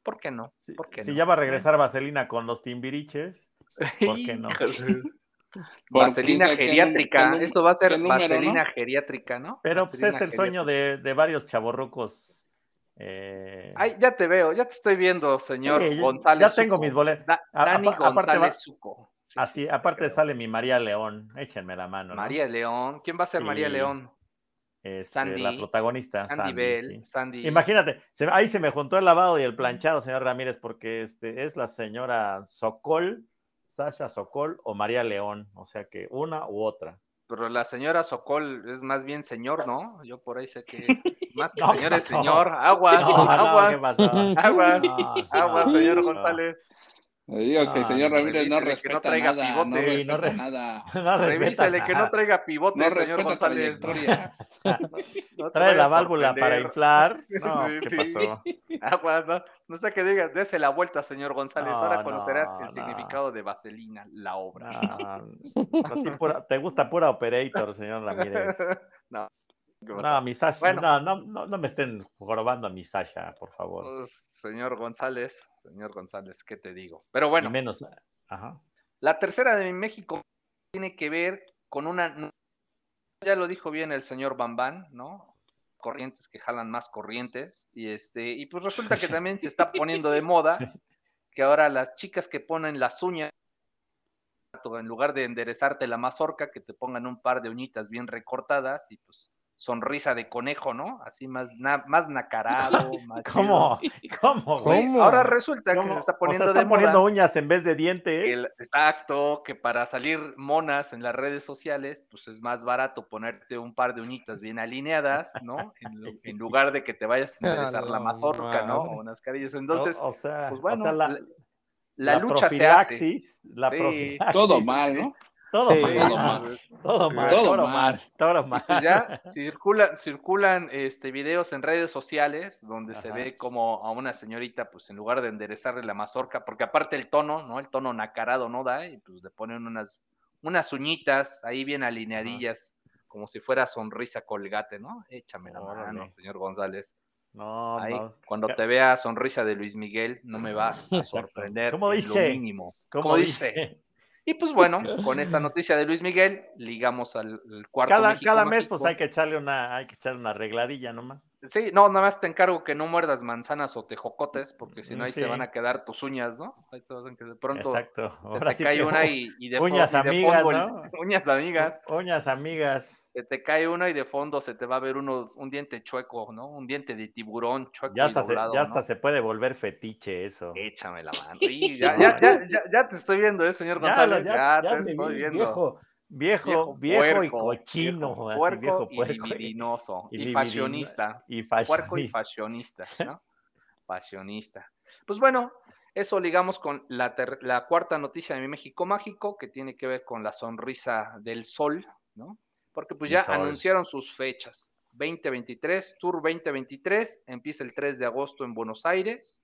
¿Por qué no? Si, ¿Por qué si no? ya va a regresar Vaselina con los timbiriches, ¿por qué no? Por Vaselina geriátrica. Esto va a ser vaselina geriátrica, ¿no? Pero pues es el sueño de, de varios chavorrucos. Eh, Ay, ya te veo, ya te estoy viendo, señor sí, González. ya tengo mis boletos. Da- Dani González va- Suco. Sí, Así, sí, sí, aparte creo. sale mi María León. Échenme la mano. ¿no? María León. ¿Quién va a ser María. León? Este, Sandy, la protagonista. Sandy, Sandy, Bell. sí. Sandy. Imagínate, se- ahí se me juntó el lavado y el planchado, señor Ramírez, porque este es la señora Sokol, Sasha Sokol o María León, o sea que una u otra. Pero la señora Sokol es más bien señor, ¿no? Yo por ahí sé que más que No, señor. Agua, No, no, agua, agua, No, agua, no, señor no. González. Le digo que el No, señor Ramírez no revísele que no respeta traiga nada, pivote. no respeta no re- nada, No respeta Revísele que no traiga pivote, no señor respeta González. Trae la válvula para inflar. No, Sí, ¿qué sí. pasó? Agua, no, no sé qué digas, dese la vuelta, señor González. No, Ahora conocerás no, el no. significado de vaselina, la obra. Te gusta pura operator, señor Ramírez. no. ¿Qué No, mi Sasha, Bueno. no, no, no, no me estén jorobando a mi Sasha, por favor. Pues, señor González, señor González, ¿qué te digo? Pero bueno, Y menos. Ajá. la tercera de México tiene que ver con una. Ya lo dijo bien el señor Bambán, ¿no? Corrientes que jalan más corrientes. Y este, y pues resulta que también se está poniendo de moda que ahora las chicas que ponen las uñas, en lugar de enderezarte la mazorca, que te pongan un par de uñitas bien recortadas y pues sonrisa de conejo, ¿no? Así más, na- más nacarado, más ¿Cómo? ¿Cómo? güey? ¿Cómo? Ahora resulta que se está O sea, poniendo están de poniendo moda uñas en vez de dientes. el- exacto, que para salir monas en las redes sociales, pues es más barato ponerte un par de uñitas bien alineadas, ¿no? En, en lugar de que te vayas a enderezar la A la mazorca, ¿no? O unas carillas. Entonces, o, sea, pues o bueno, sea, la, la, la la lucha se hace. la Sí. profilaxis Todo mal, ¿no? Todo Sí. mal. Todo mal. Todo mal. Todo Todo mal. mal. Todo mal. Pues ya circula, circulan este, videos en redes sociales donde se ve como a una señorita, pues en lugar de enderezarle la mazorca, porque aparte el tono, ¿no? El tono nacarado no da, y pues le ponen unas, unas uñitas ahí bien alineadillas, como si fuera sonrisa colgate, ¿no? Échame la Órale. mano, señor González. No, Ahí, no. cuando te vea sonrisa de Luis Miguel, no me va a sorprender. ¿Cómo dice? Lo mínimo. ¿Cómo ¿Cómo dice? dice? Y pues bueno, con esa noticia de Luis Miguel, ligamos al, al cuarto. Cada, México cada mes, mágico. pues hay que echarle una, hay que echarle una arregladilla nomás. Sí, no, nada más te encargo que no muerdas manzanas o tejocotes, porque si no ahí Sí. se van a quedar tus uñas, ¿no? Ahí te vas a que de pronto Exacto. se Ahora te sí cae que una y, y de, uñas y de amigas, ¿no? uñas amigas, Uñas amigas. Se te cae una y de fondo se te va a ver uno, un diente chueco, ¿no? Un diente de tiburón chueco Ya y hasta, se, ya ¿no? hasta se puede volver fetiche eso. Échame la mano. Sí, ya, ya, ya, ya, ya te estoy viendo, ¿eh, señor González? Ya, ya- ya te me estoy vi, viendo. Viejo, viejo, Viejo viejo, y cochino. viejo así, puerco viejo y puerco. libidinoso, y y, libidino- fashionista. Y Puerco y fashionista. fashionista, ¿no? Pasionista. Pues bueno, eso ligamos con la, ter- la cuarta noticia de mi México Mágico, que tiene que ver con la sonrisa del sol, ¿no? Porque pues ya anunciaron sus fechas. 2023, Tour 2023, empieza el 3 de agosto en Buenos Aires.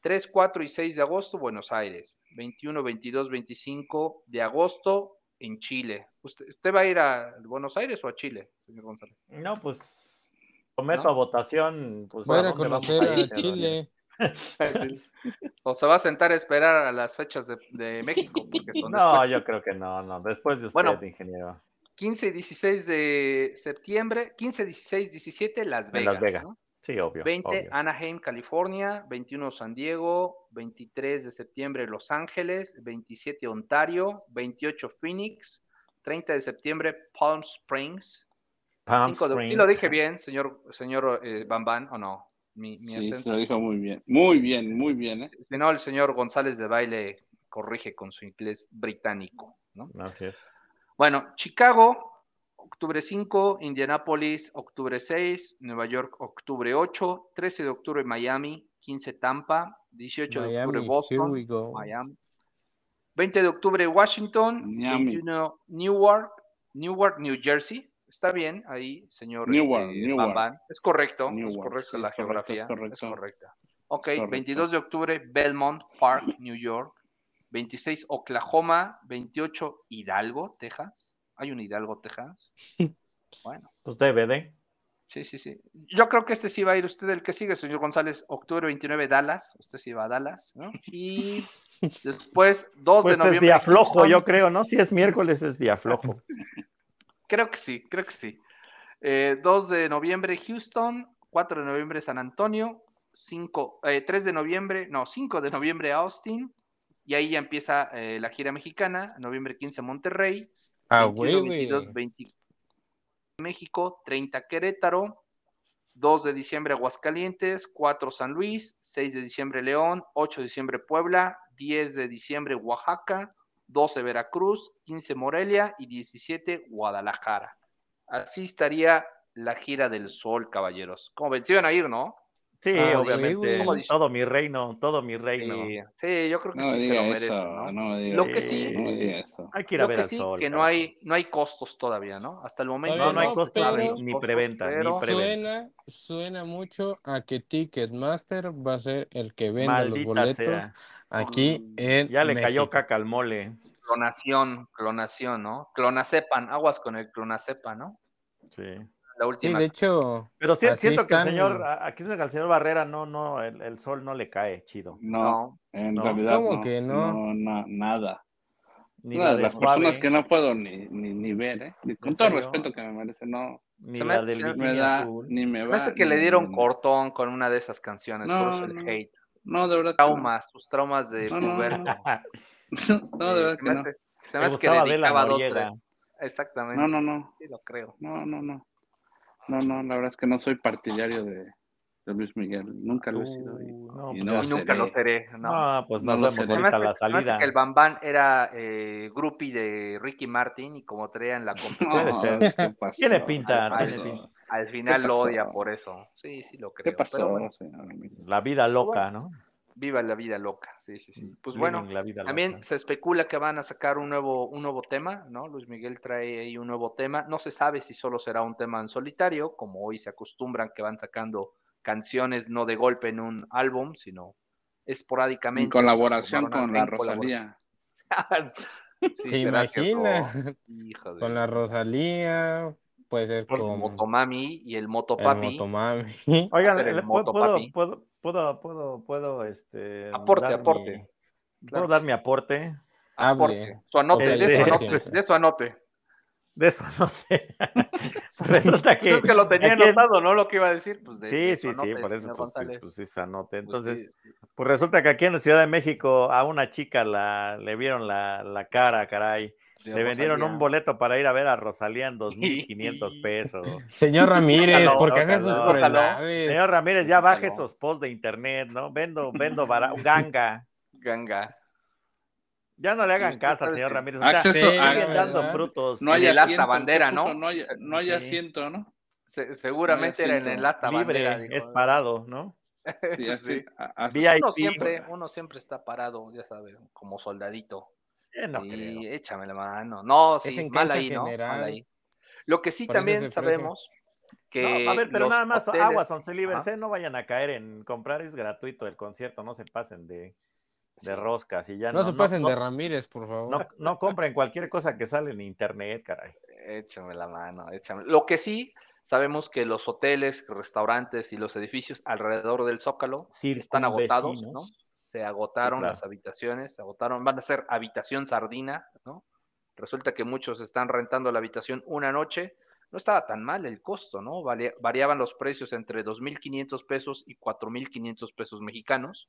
3, 4 y 6 de agosto, Buenos Aires. 21, 22, 25 de agosto en Chile. ¿Usted, usted va a ir a Buenos Aires o a Chile, señor González? No, pues someto ¿No? a votación. Pues, Voy a a conocer a ir? Chile. O se va a sentar a esperar a las fechas de, de México. Porque No, después. yo creo que no, no. Después de usted, Bueno. ingeniero. 15 y 16 de septiembre, 15, 16, 17, Las En Vegas. Las Vegas. ¿no? Sí, obvio. 20, obvio. Anaheim, California. 21, San Diego. 23 de septiembre, Los Ángeles. 27, Ontario. 28, Phoenix. 30 de septiembre, Palm Springs. Palm 5 de, Springs. sí lo dije bien, señor, señor eh, Bamban, ¿o no? Mi, mi Sí, acento. se lo dijo muy bien. Muy bien, muy bien, ¿eh? Si no, el señor González de Baile corrige con su inglés británico, ¿no? Así es. Bueno, Chicago, octubre 5, Indianápolis, octubre 6, Nueva York, octubre 8, 13 de octubre Miami, 15 Tampa, 18 de octubre Miami, Boston. Miami, 20 de octubre Washington, Miami. 21 Newark, Newark, New Jersey. Está bien ahí, señor Newark, este, Newark. Bam Bam. Es correcto, es Newark, correcto sí, la es correcto, geografía. es correcto. Es correcta. Ok, correcto. 22 de octubre Belmont Park, New York. 26 Oklahoma, 28 Hidalgo, Texas. ¿Hay un Hidalgo, Texas? Bueno, Pues debe de. sí, sí, sí. Yo creo que este sí va a ir usted el que sigue, señor González. Octubre 29 Dallas, usted sí va a Dallas, ¿no? Y después 2 Pues de noviembre. es día flojo, Houston. yo creo, ¿no? Si es miércoles, es día flojo. Creo que sí, creo que sí. Eh, 2 de noviembre Houston, 4 de noviembre San Antonio, 5, eh, 3 de noviembre, no, 5 de noviembre Austin, y ahí ya empieza eh, la gira mexicana, noviembre 15 Monterrey, Ah, 21, güey, 22, güey. 20 México, 30 Querétaro, 2 de diciembre Aguascalientes, 4 San Luis, 6 de diciembre León, 8 de diciembre Puebla, 10 de diciembre Oaxaca, 12 Veracruz, 15 Morelia y 17 Guadalajara. Así estaría la gira del sol, caballeros. Como ven, a ir, ¿no? Sí, Ah, obviamente. güey, güey. Todo mi reino, todo mi reino. Sí, sí, yo creo que No sí se lo merecen, eso, ¿no? no diga Lo que sí- no diga eso. Hay que ir a Lo ver que al sí, sol. que no hay, no hay costos todavía, ¿no? Hasta el momento. No, no hay costos pero- ni, ni preventa, ni preventa. Suena, suena mucho a que Ticketmaster va a ser el que venda los Maldita boletos sea. aquí en Ya le cayó caca al mole. Clonación, clonación, ¿no? Clonacepan, aguas con el clonacepan, ¿no? Sí. La Sí, última. de hecho, Pero sí, siento que el están. señor, aquí que al señor Barrera no, no, el, el sol no le cae chido. No, no. en No. realidad ¿Cómo no, que no? no, na- nada. Ni Una la de las personas suave, que no puedo ni, ni, ni ver, ¿eh? Con ¿En todo el respeto que me merece, no ni Se la me- del me da, ni me va. Parece que le dieron ni- cortón con una de esas canciones, No, por eso el no. hate. No, de verdad. Traumas, tus traumas de No, no, puberto. No, de verdad se que no. se me hace que dedicaba dos, tres. Exactamente. No, no, no. Sí, lo creo. No, no, no. No, no, la verdad es que no soy partidario de, de Luis Miguel. Nunca lo he sido. Y, Uh, no, y pues no lo y nunca seré. lo seré. No. No, pues No lo vemos sé. Se me ahorita a hace- la salida. que el Bambán era eh, groupie de Ricky Martin y como traía en la compu, Puede No, ser. ¿qué pasó? Tiene pinta, Ay, tiene pinta. al final lo odia por eso. Sí, sí lo creo. ¿Qué pasó? Pero bueno? La vida loca, ¿no? Viva la vida loca, sí, sí, sí. Pues Living bueno, la vida también loca. se especula que van a sacar un nuevo, un nuevo tema, ¿no? Luis Miguel trae ahí un nuevo tema. No se sabe si solo será un tema en solitario, como hoy se acostumbran que van sacando canciones no de golpe en un álbum, sino esporádicamente. En colaboración con la. Rosalía. Sí, ¿Se imagina? Con la Rosalía, puede ser el con Motomami y el el Motopapi. Motomami. Oigan, hacer el ¿le pu- moto, puedo, puedo, puedo, puedo, puedo, este, Aporte, dar aporte. mi- Claro ¿Puedo dar mi aporte? Aporte. Hable. Su anote, de Este- su anote, de su anote. De eso no sé. Resulta que. Creo que lo tenía aquí anotado, ¿no? Lo que iba a decir, pues de, Sí, de sí, su sí, anote, por eso, pues, sí, pues sí, se anote. Pues Entonces, sí, pues resulta que aquí en la Ciudad de México a una chica la, le vieron la, la cara, caray. Le vendieron Rosalía. un boleto para ir a ver a Rosalía en 2.500 pesos. Señor Ramírez, Ojalá, ¿por qué hace sus crueldades? Señor Ramírez, ya baje Ojalá. esos posts de internet, ¿no? Vendo, vendo bara- ganga. Ganga. Ya no le hagan sabes señor Ramírez. O sea, Acceso a- dando frutos. No hay asiento. bandera. ¿no? No hay, no hay Sí. asiento, ¿no? Se- seguramente era en el libre, bandera. dijo. es parado, ¿no? Sí, así. Sí. Uno siempre, uno siempre está parado, ya sabes, como soldadito. Eh, no sí, creo. échame la mano. No, sí, en mal ahí, ¿no? Mal general. ahí. Lo que sí Por también sabemos que No, a ver, pero nada más hoteles- aguas, once. ¿eh? no vayan a caer en comprar, es gratuito el concierto, no se pasen de, de Sí. roscas y ya No, no, se pasen no, de Ramírez, por favor. no, no compren cualquier cosa que sale en internet, caray. Échame la mano, échame. Lo que sí, sabemos que los hoteles, restaurantes y los edificios alrededor del Zócalo están agotados, ¿no? Se agotaron claro. las habitaciones, se agotaron, van a ser habitación sardina, ¿no? Resulta que muchos están rentando la habitación una noche. No estaba tan mal el costo, ¿no? Varia- variaban los precios entre 2.500 pesos y 4.500 pesos mexicanos.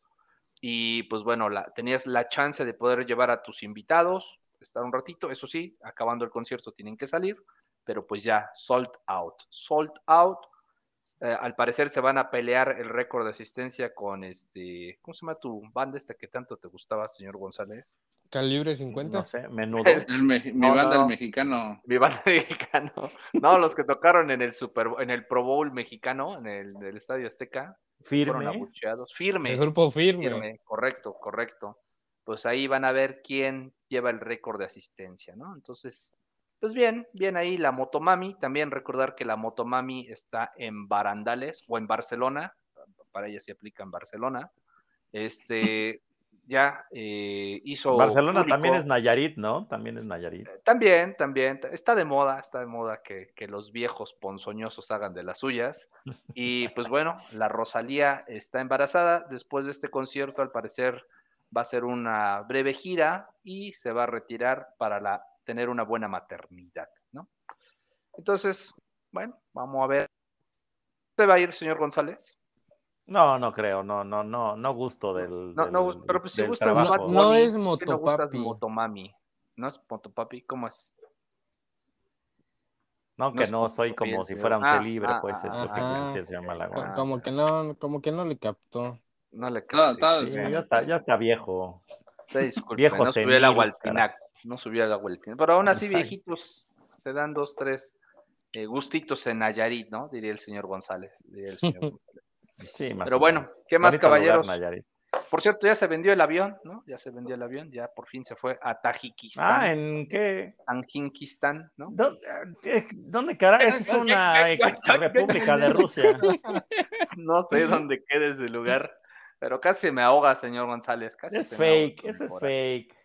Y pues bueno, la, tenías la chance de poder llevar a tus invitados, estar un ratito, eso sí, acabando el concierto tienen que salir, pero pues ya, sold out. Sold out. Eh, al parecer se van a pelear el récord de asistencia con este, ¿cómo se llama tu banda esta que tanto te gustaba, señor González? Calibre 50. No sé, menudo. el me- mi No, banda, no. el mexicano. Mi banda mexicano. No, los que tocaron en el Super en el Pro Bowl mexicano, en el, del Estadio Azteca, fueron Firme. abucheados. Firme. El grupo firme. firme, correcto, correcto. Pues ahí van a ver quién lleva el récord de asistencia, ¿no? Entonces, pues bien, bien ahí la Motomami. También recordar que la Motomami está en Barandales o en Barcelona. Para ella se aplica en Barcelona. Este, ya eh, hizo. Barcelona público- también es Nayarit, ¿no? También es Nayarit. También, también. Está de moda, está de moda que, que los viejos ponzoñosos hagan de las suyas. Y pues bueno, la Rosalía está embarazada. Después de este concierto, al parecer, va a ser una breve gira y se va a retirar para la, tener una buena maternidad, ¿no? Entonces, bueno, vamos a ver. ¿Usted va a ir, señor González? No, no creo, no, no, no, no gusto del. No, no, del- pero pues si gustas No Bunny, es ¿por qué no gustas Motopapi. Motomami. ¿No es Motopapi? ¿Cómo es? No, no que no soy bien, como si fuera un Ah, libre, ah, pues ah, eso que ajá. se llama la Co- guarda. Como que no, como que no le captó. No le Sí, ya está, ya está viejo. Usted disculpe, Viejo no subió el agua al caray. No agua al tinaco. Pero aún así, Exacto. viejitos, se dan dos, tres eh, gustitos en Nayarit, ¿no? Diría el señor González. diría el señor González. Sí, más Pero bueno. ¿qué más, Bonito caballeros? Por cierto, ya se vendió el avión, ¿no? Ya se vendió el avión, ya por fin se fue a Ah, Tajikistán, ¿en qué? Tajikistán, ¿no? ¿Dó- eh, ¿Dónde caray? Es una ex república de Rusia. No sé dónde quede ese lugar, pero casi me ahoga, señor González. Casi Es fake, eso es fake,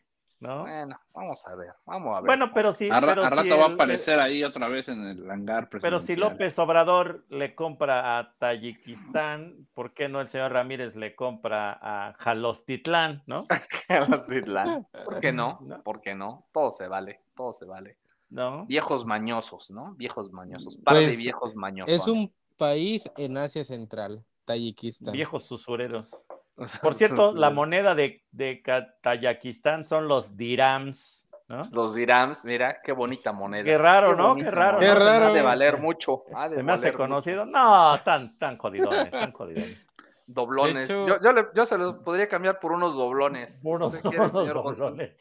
¿no? Bueno, vamos a ver, vamos a ver. Bueno, pero sí. A, ra- pero a si rato va a aparecer ahí otra vez en el hangar Pero si. López Obrador le compra a Tayikistán, ¿por qué no el señor Ramírez le compra a Jalostitlán, no? Tenochtitlan. ¿Por qué no? No. ¿Por qué no? Todo se vale, todo se vale. ¿No? Viejos mañosos, ¿no? Viejos mañosos. Par de Pues, viejos mañosos. Es un país en Asia Central, Tayikistán. Viejos usureros. Por cierto, la moneda de, de Ka- Tayikistán son los dirhams, ¿no? Los dirhams, mira, qué bonita moneda. Qué raro, ¿no? Qué raro. Qué raro. Ha de valer mucho. ha de Se me hace mucho. conocido. No, están tan jodidones, tan jodidones. Doblones. Hecho- yo, yo, le- yo se los podría cambiar por unos doblones. Unos, ¿Usted quiere, unos doblones.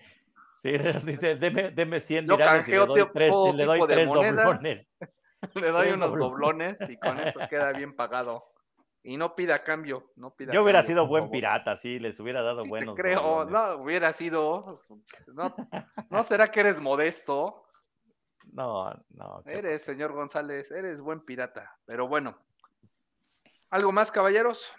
Sí, dice, deme, deme 100 Yo dirhams y le doy tipo- tres, le doy tres doblones. Le doy unos doblones y con eso queda bien pagado. Y no pida cambio, no pida Yo hubiera cambio, sido buen favor. pirata, sí, les hubiera dado Sí te buenos. creo, bolones. no, hubiera sido. No, ¿no será que eres modesto? No, no. qué Eres, señor González, eres buen pirata. Pero bueno. ¿Algo más, caballeros?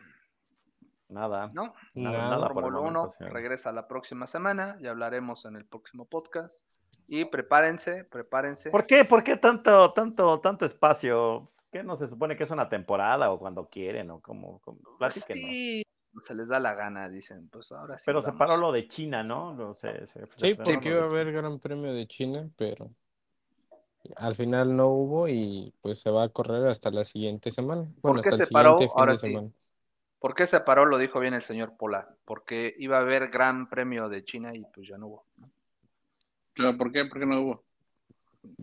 Nada. ¿No? Nada, Nada. nada por el Fórmula momento, 1 señor. regresa la próxima semana, ya hablaremos en el próximo podcast. Y prepárense, prepárense. ¿Por qué? ¿Por qué tanto, tanto, tanto espacio? ¿Qué no se supone que es una temporada o cuando quieren o como? Pues Platíquenos. sí, se les da la gana, dicen. Pues ahora sí. Pero se vamos. paró lo de China, ¿no? Lo- se- se- se Sí, porque iba a haber Gran Premio de China, pero al final no hubo y pues se va a correr hasta la siguiente semana. Bueno, qué hasta el se paró? siguiente fin Ahora de sí. semana. ¿Por qué se paró? Lo dijo bien el señor Pola. Porque iba a haber gran premio de China y pues ya no hubo. ¿no? Pero, ¿Por qué? ¿Por qué no hubo?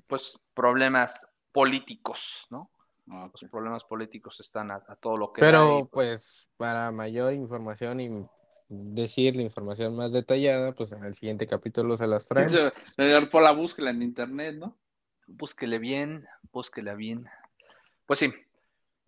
Pues problemas políticos, ¿no? Ah, Los problemas políticos están a, a todo lo que Pero y, pues para mayor información y decir la información más detallada, pues en el siguiente capítulo se las traen. Señor Pola, búsquela en internet, ¿no? búsquele bien, búsquela bien. Pues sí,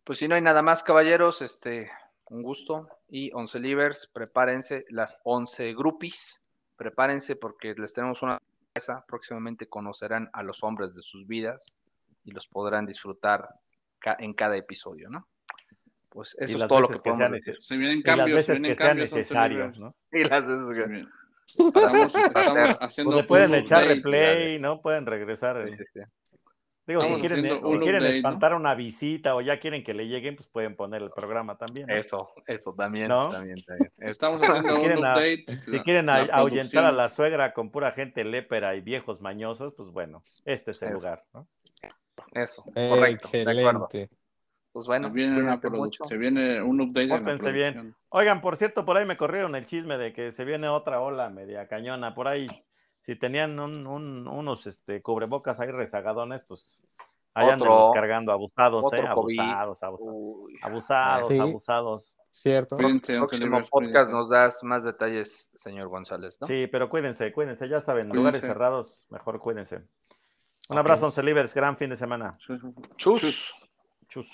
pues si no hay nada más, caballeros, este, un gusto. Y 11 livers, prepárense, las 11 groupies, prepárense porque les tenemos una sorpresa. Próximamente conocerán a los hombres de sus vidas y los podrán disfrutar en cada episodio, ¿no? Pues Y eso es todo lo que que podemos sean decir. Se vienen y las cambios, se veces vienen que sean cambios. necesarios. ¿no? Y las veces que-. Estamos, estamos haciendo Pues le pueden echar replay, ¿no? Pueden regresar. Sí, eh. sí, sí. Digo, si quieren, haciendo si quieren update, ¿no? espantar una visita o ya quieren que le lleguen, pues pueden poner el programa también. ¿no? Eso, eso también, ¿No? también, también. Estamos haciendo un quieren update. Si La- quieren a- ahuyentar a la suegra con pura gente lépera y viejos mañosos, pues bueno, este es el Eso. lugar. ¿no? Eso, correcto. de acuerdo. Excelente. Pues bueno, se, viene una se viene un update Pórtense bien. Oigan, por cierto, por ahí me corrieron el chisme de que se viene otra ola media cañona. Por ahí, si tenían un- un- unos este, cubrebocas ahí rezagadones, pues ahí Otro- andan cargando abusados, otro ¿eh? COVID. Abusados, abusados. Uy. Abusados, Sí. abusados. ¿Cierto? Cuídense, próximo podcast nos das más detalles, señor González, ¿no? Sí, pero cuídense, cuídense, ya saben, Cuídense. lugares cerrados, mejor cuídense. Un abrazo, Once Libres, gran fin de semana. Sí. Chus. Chus.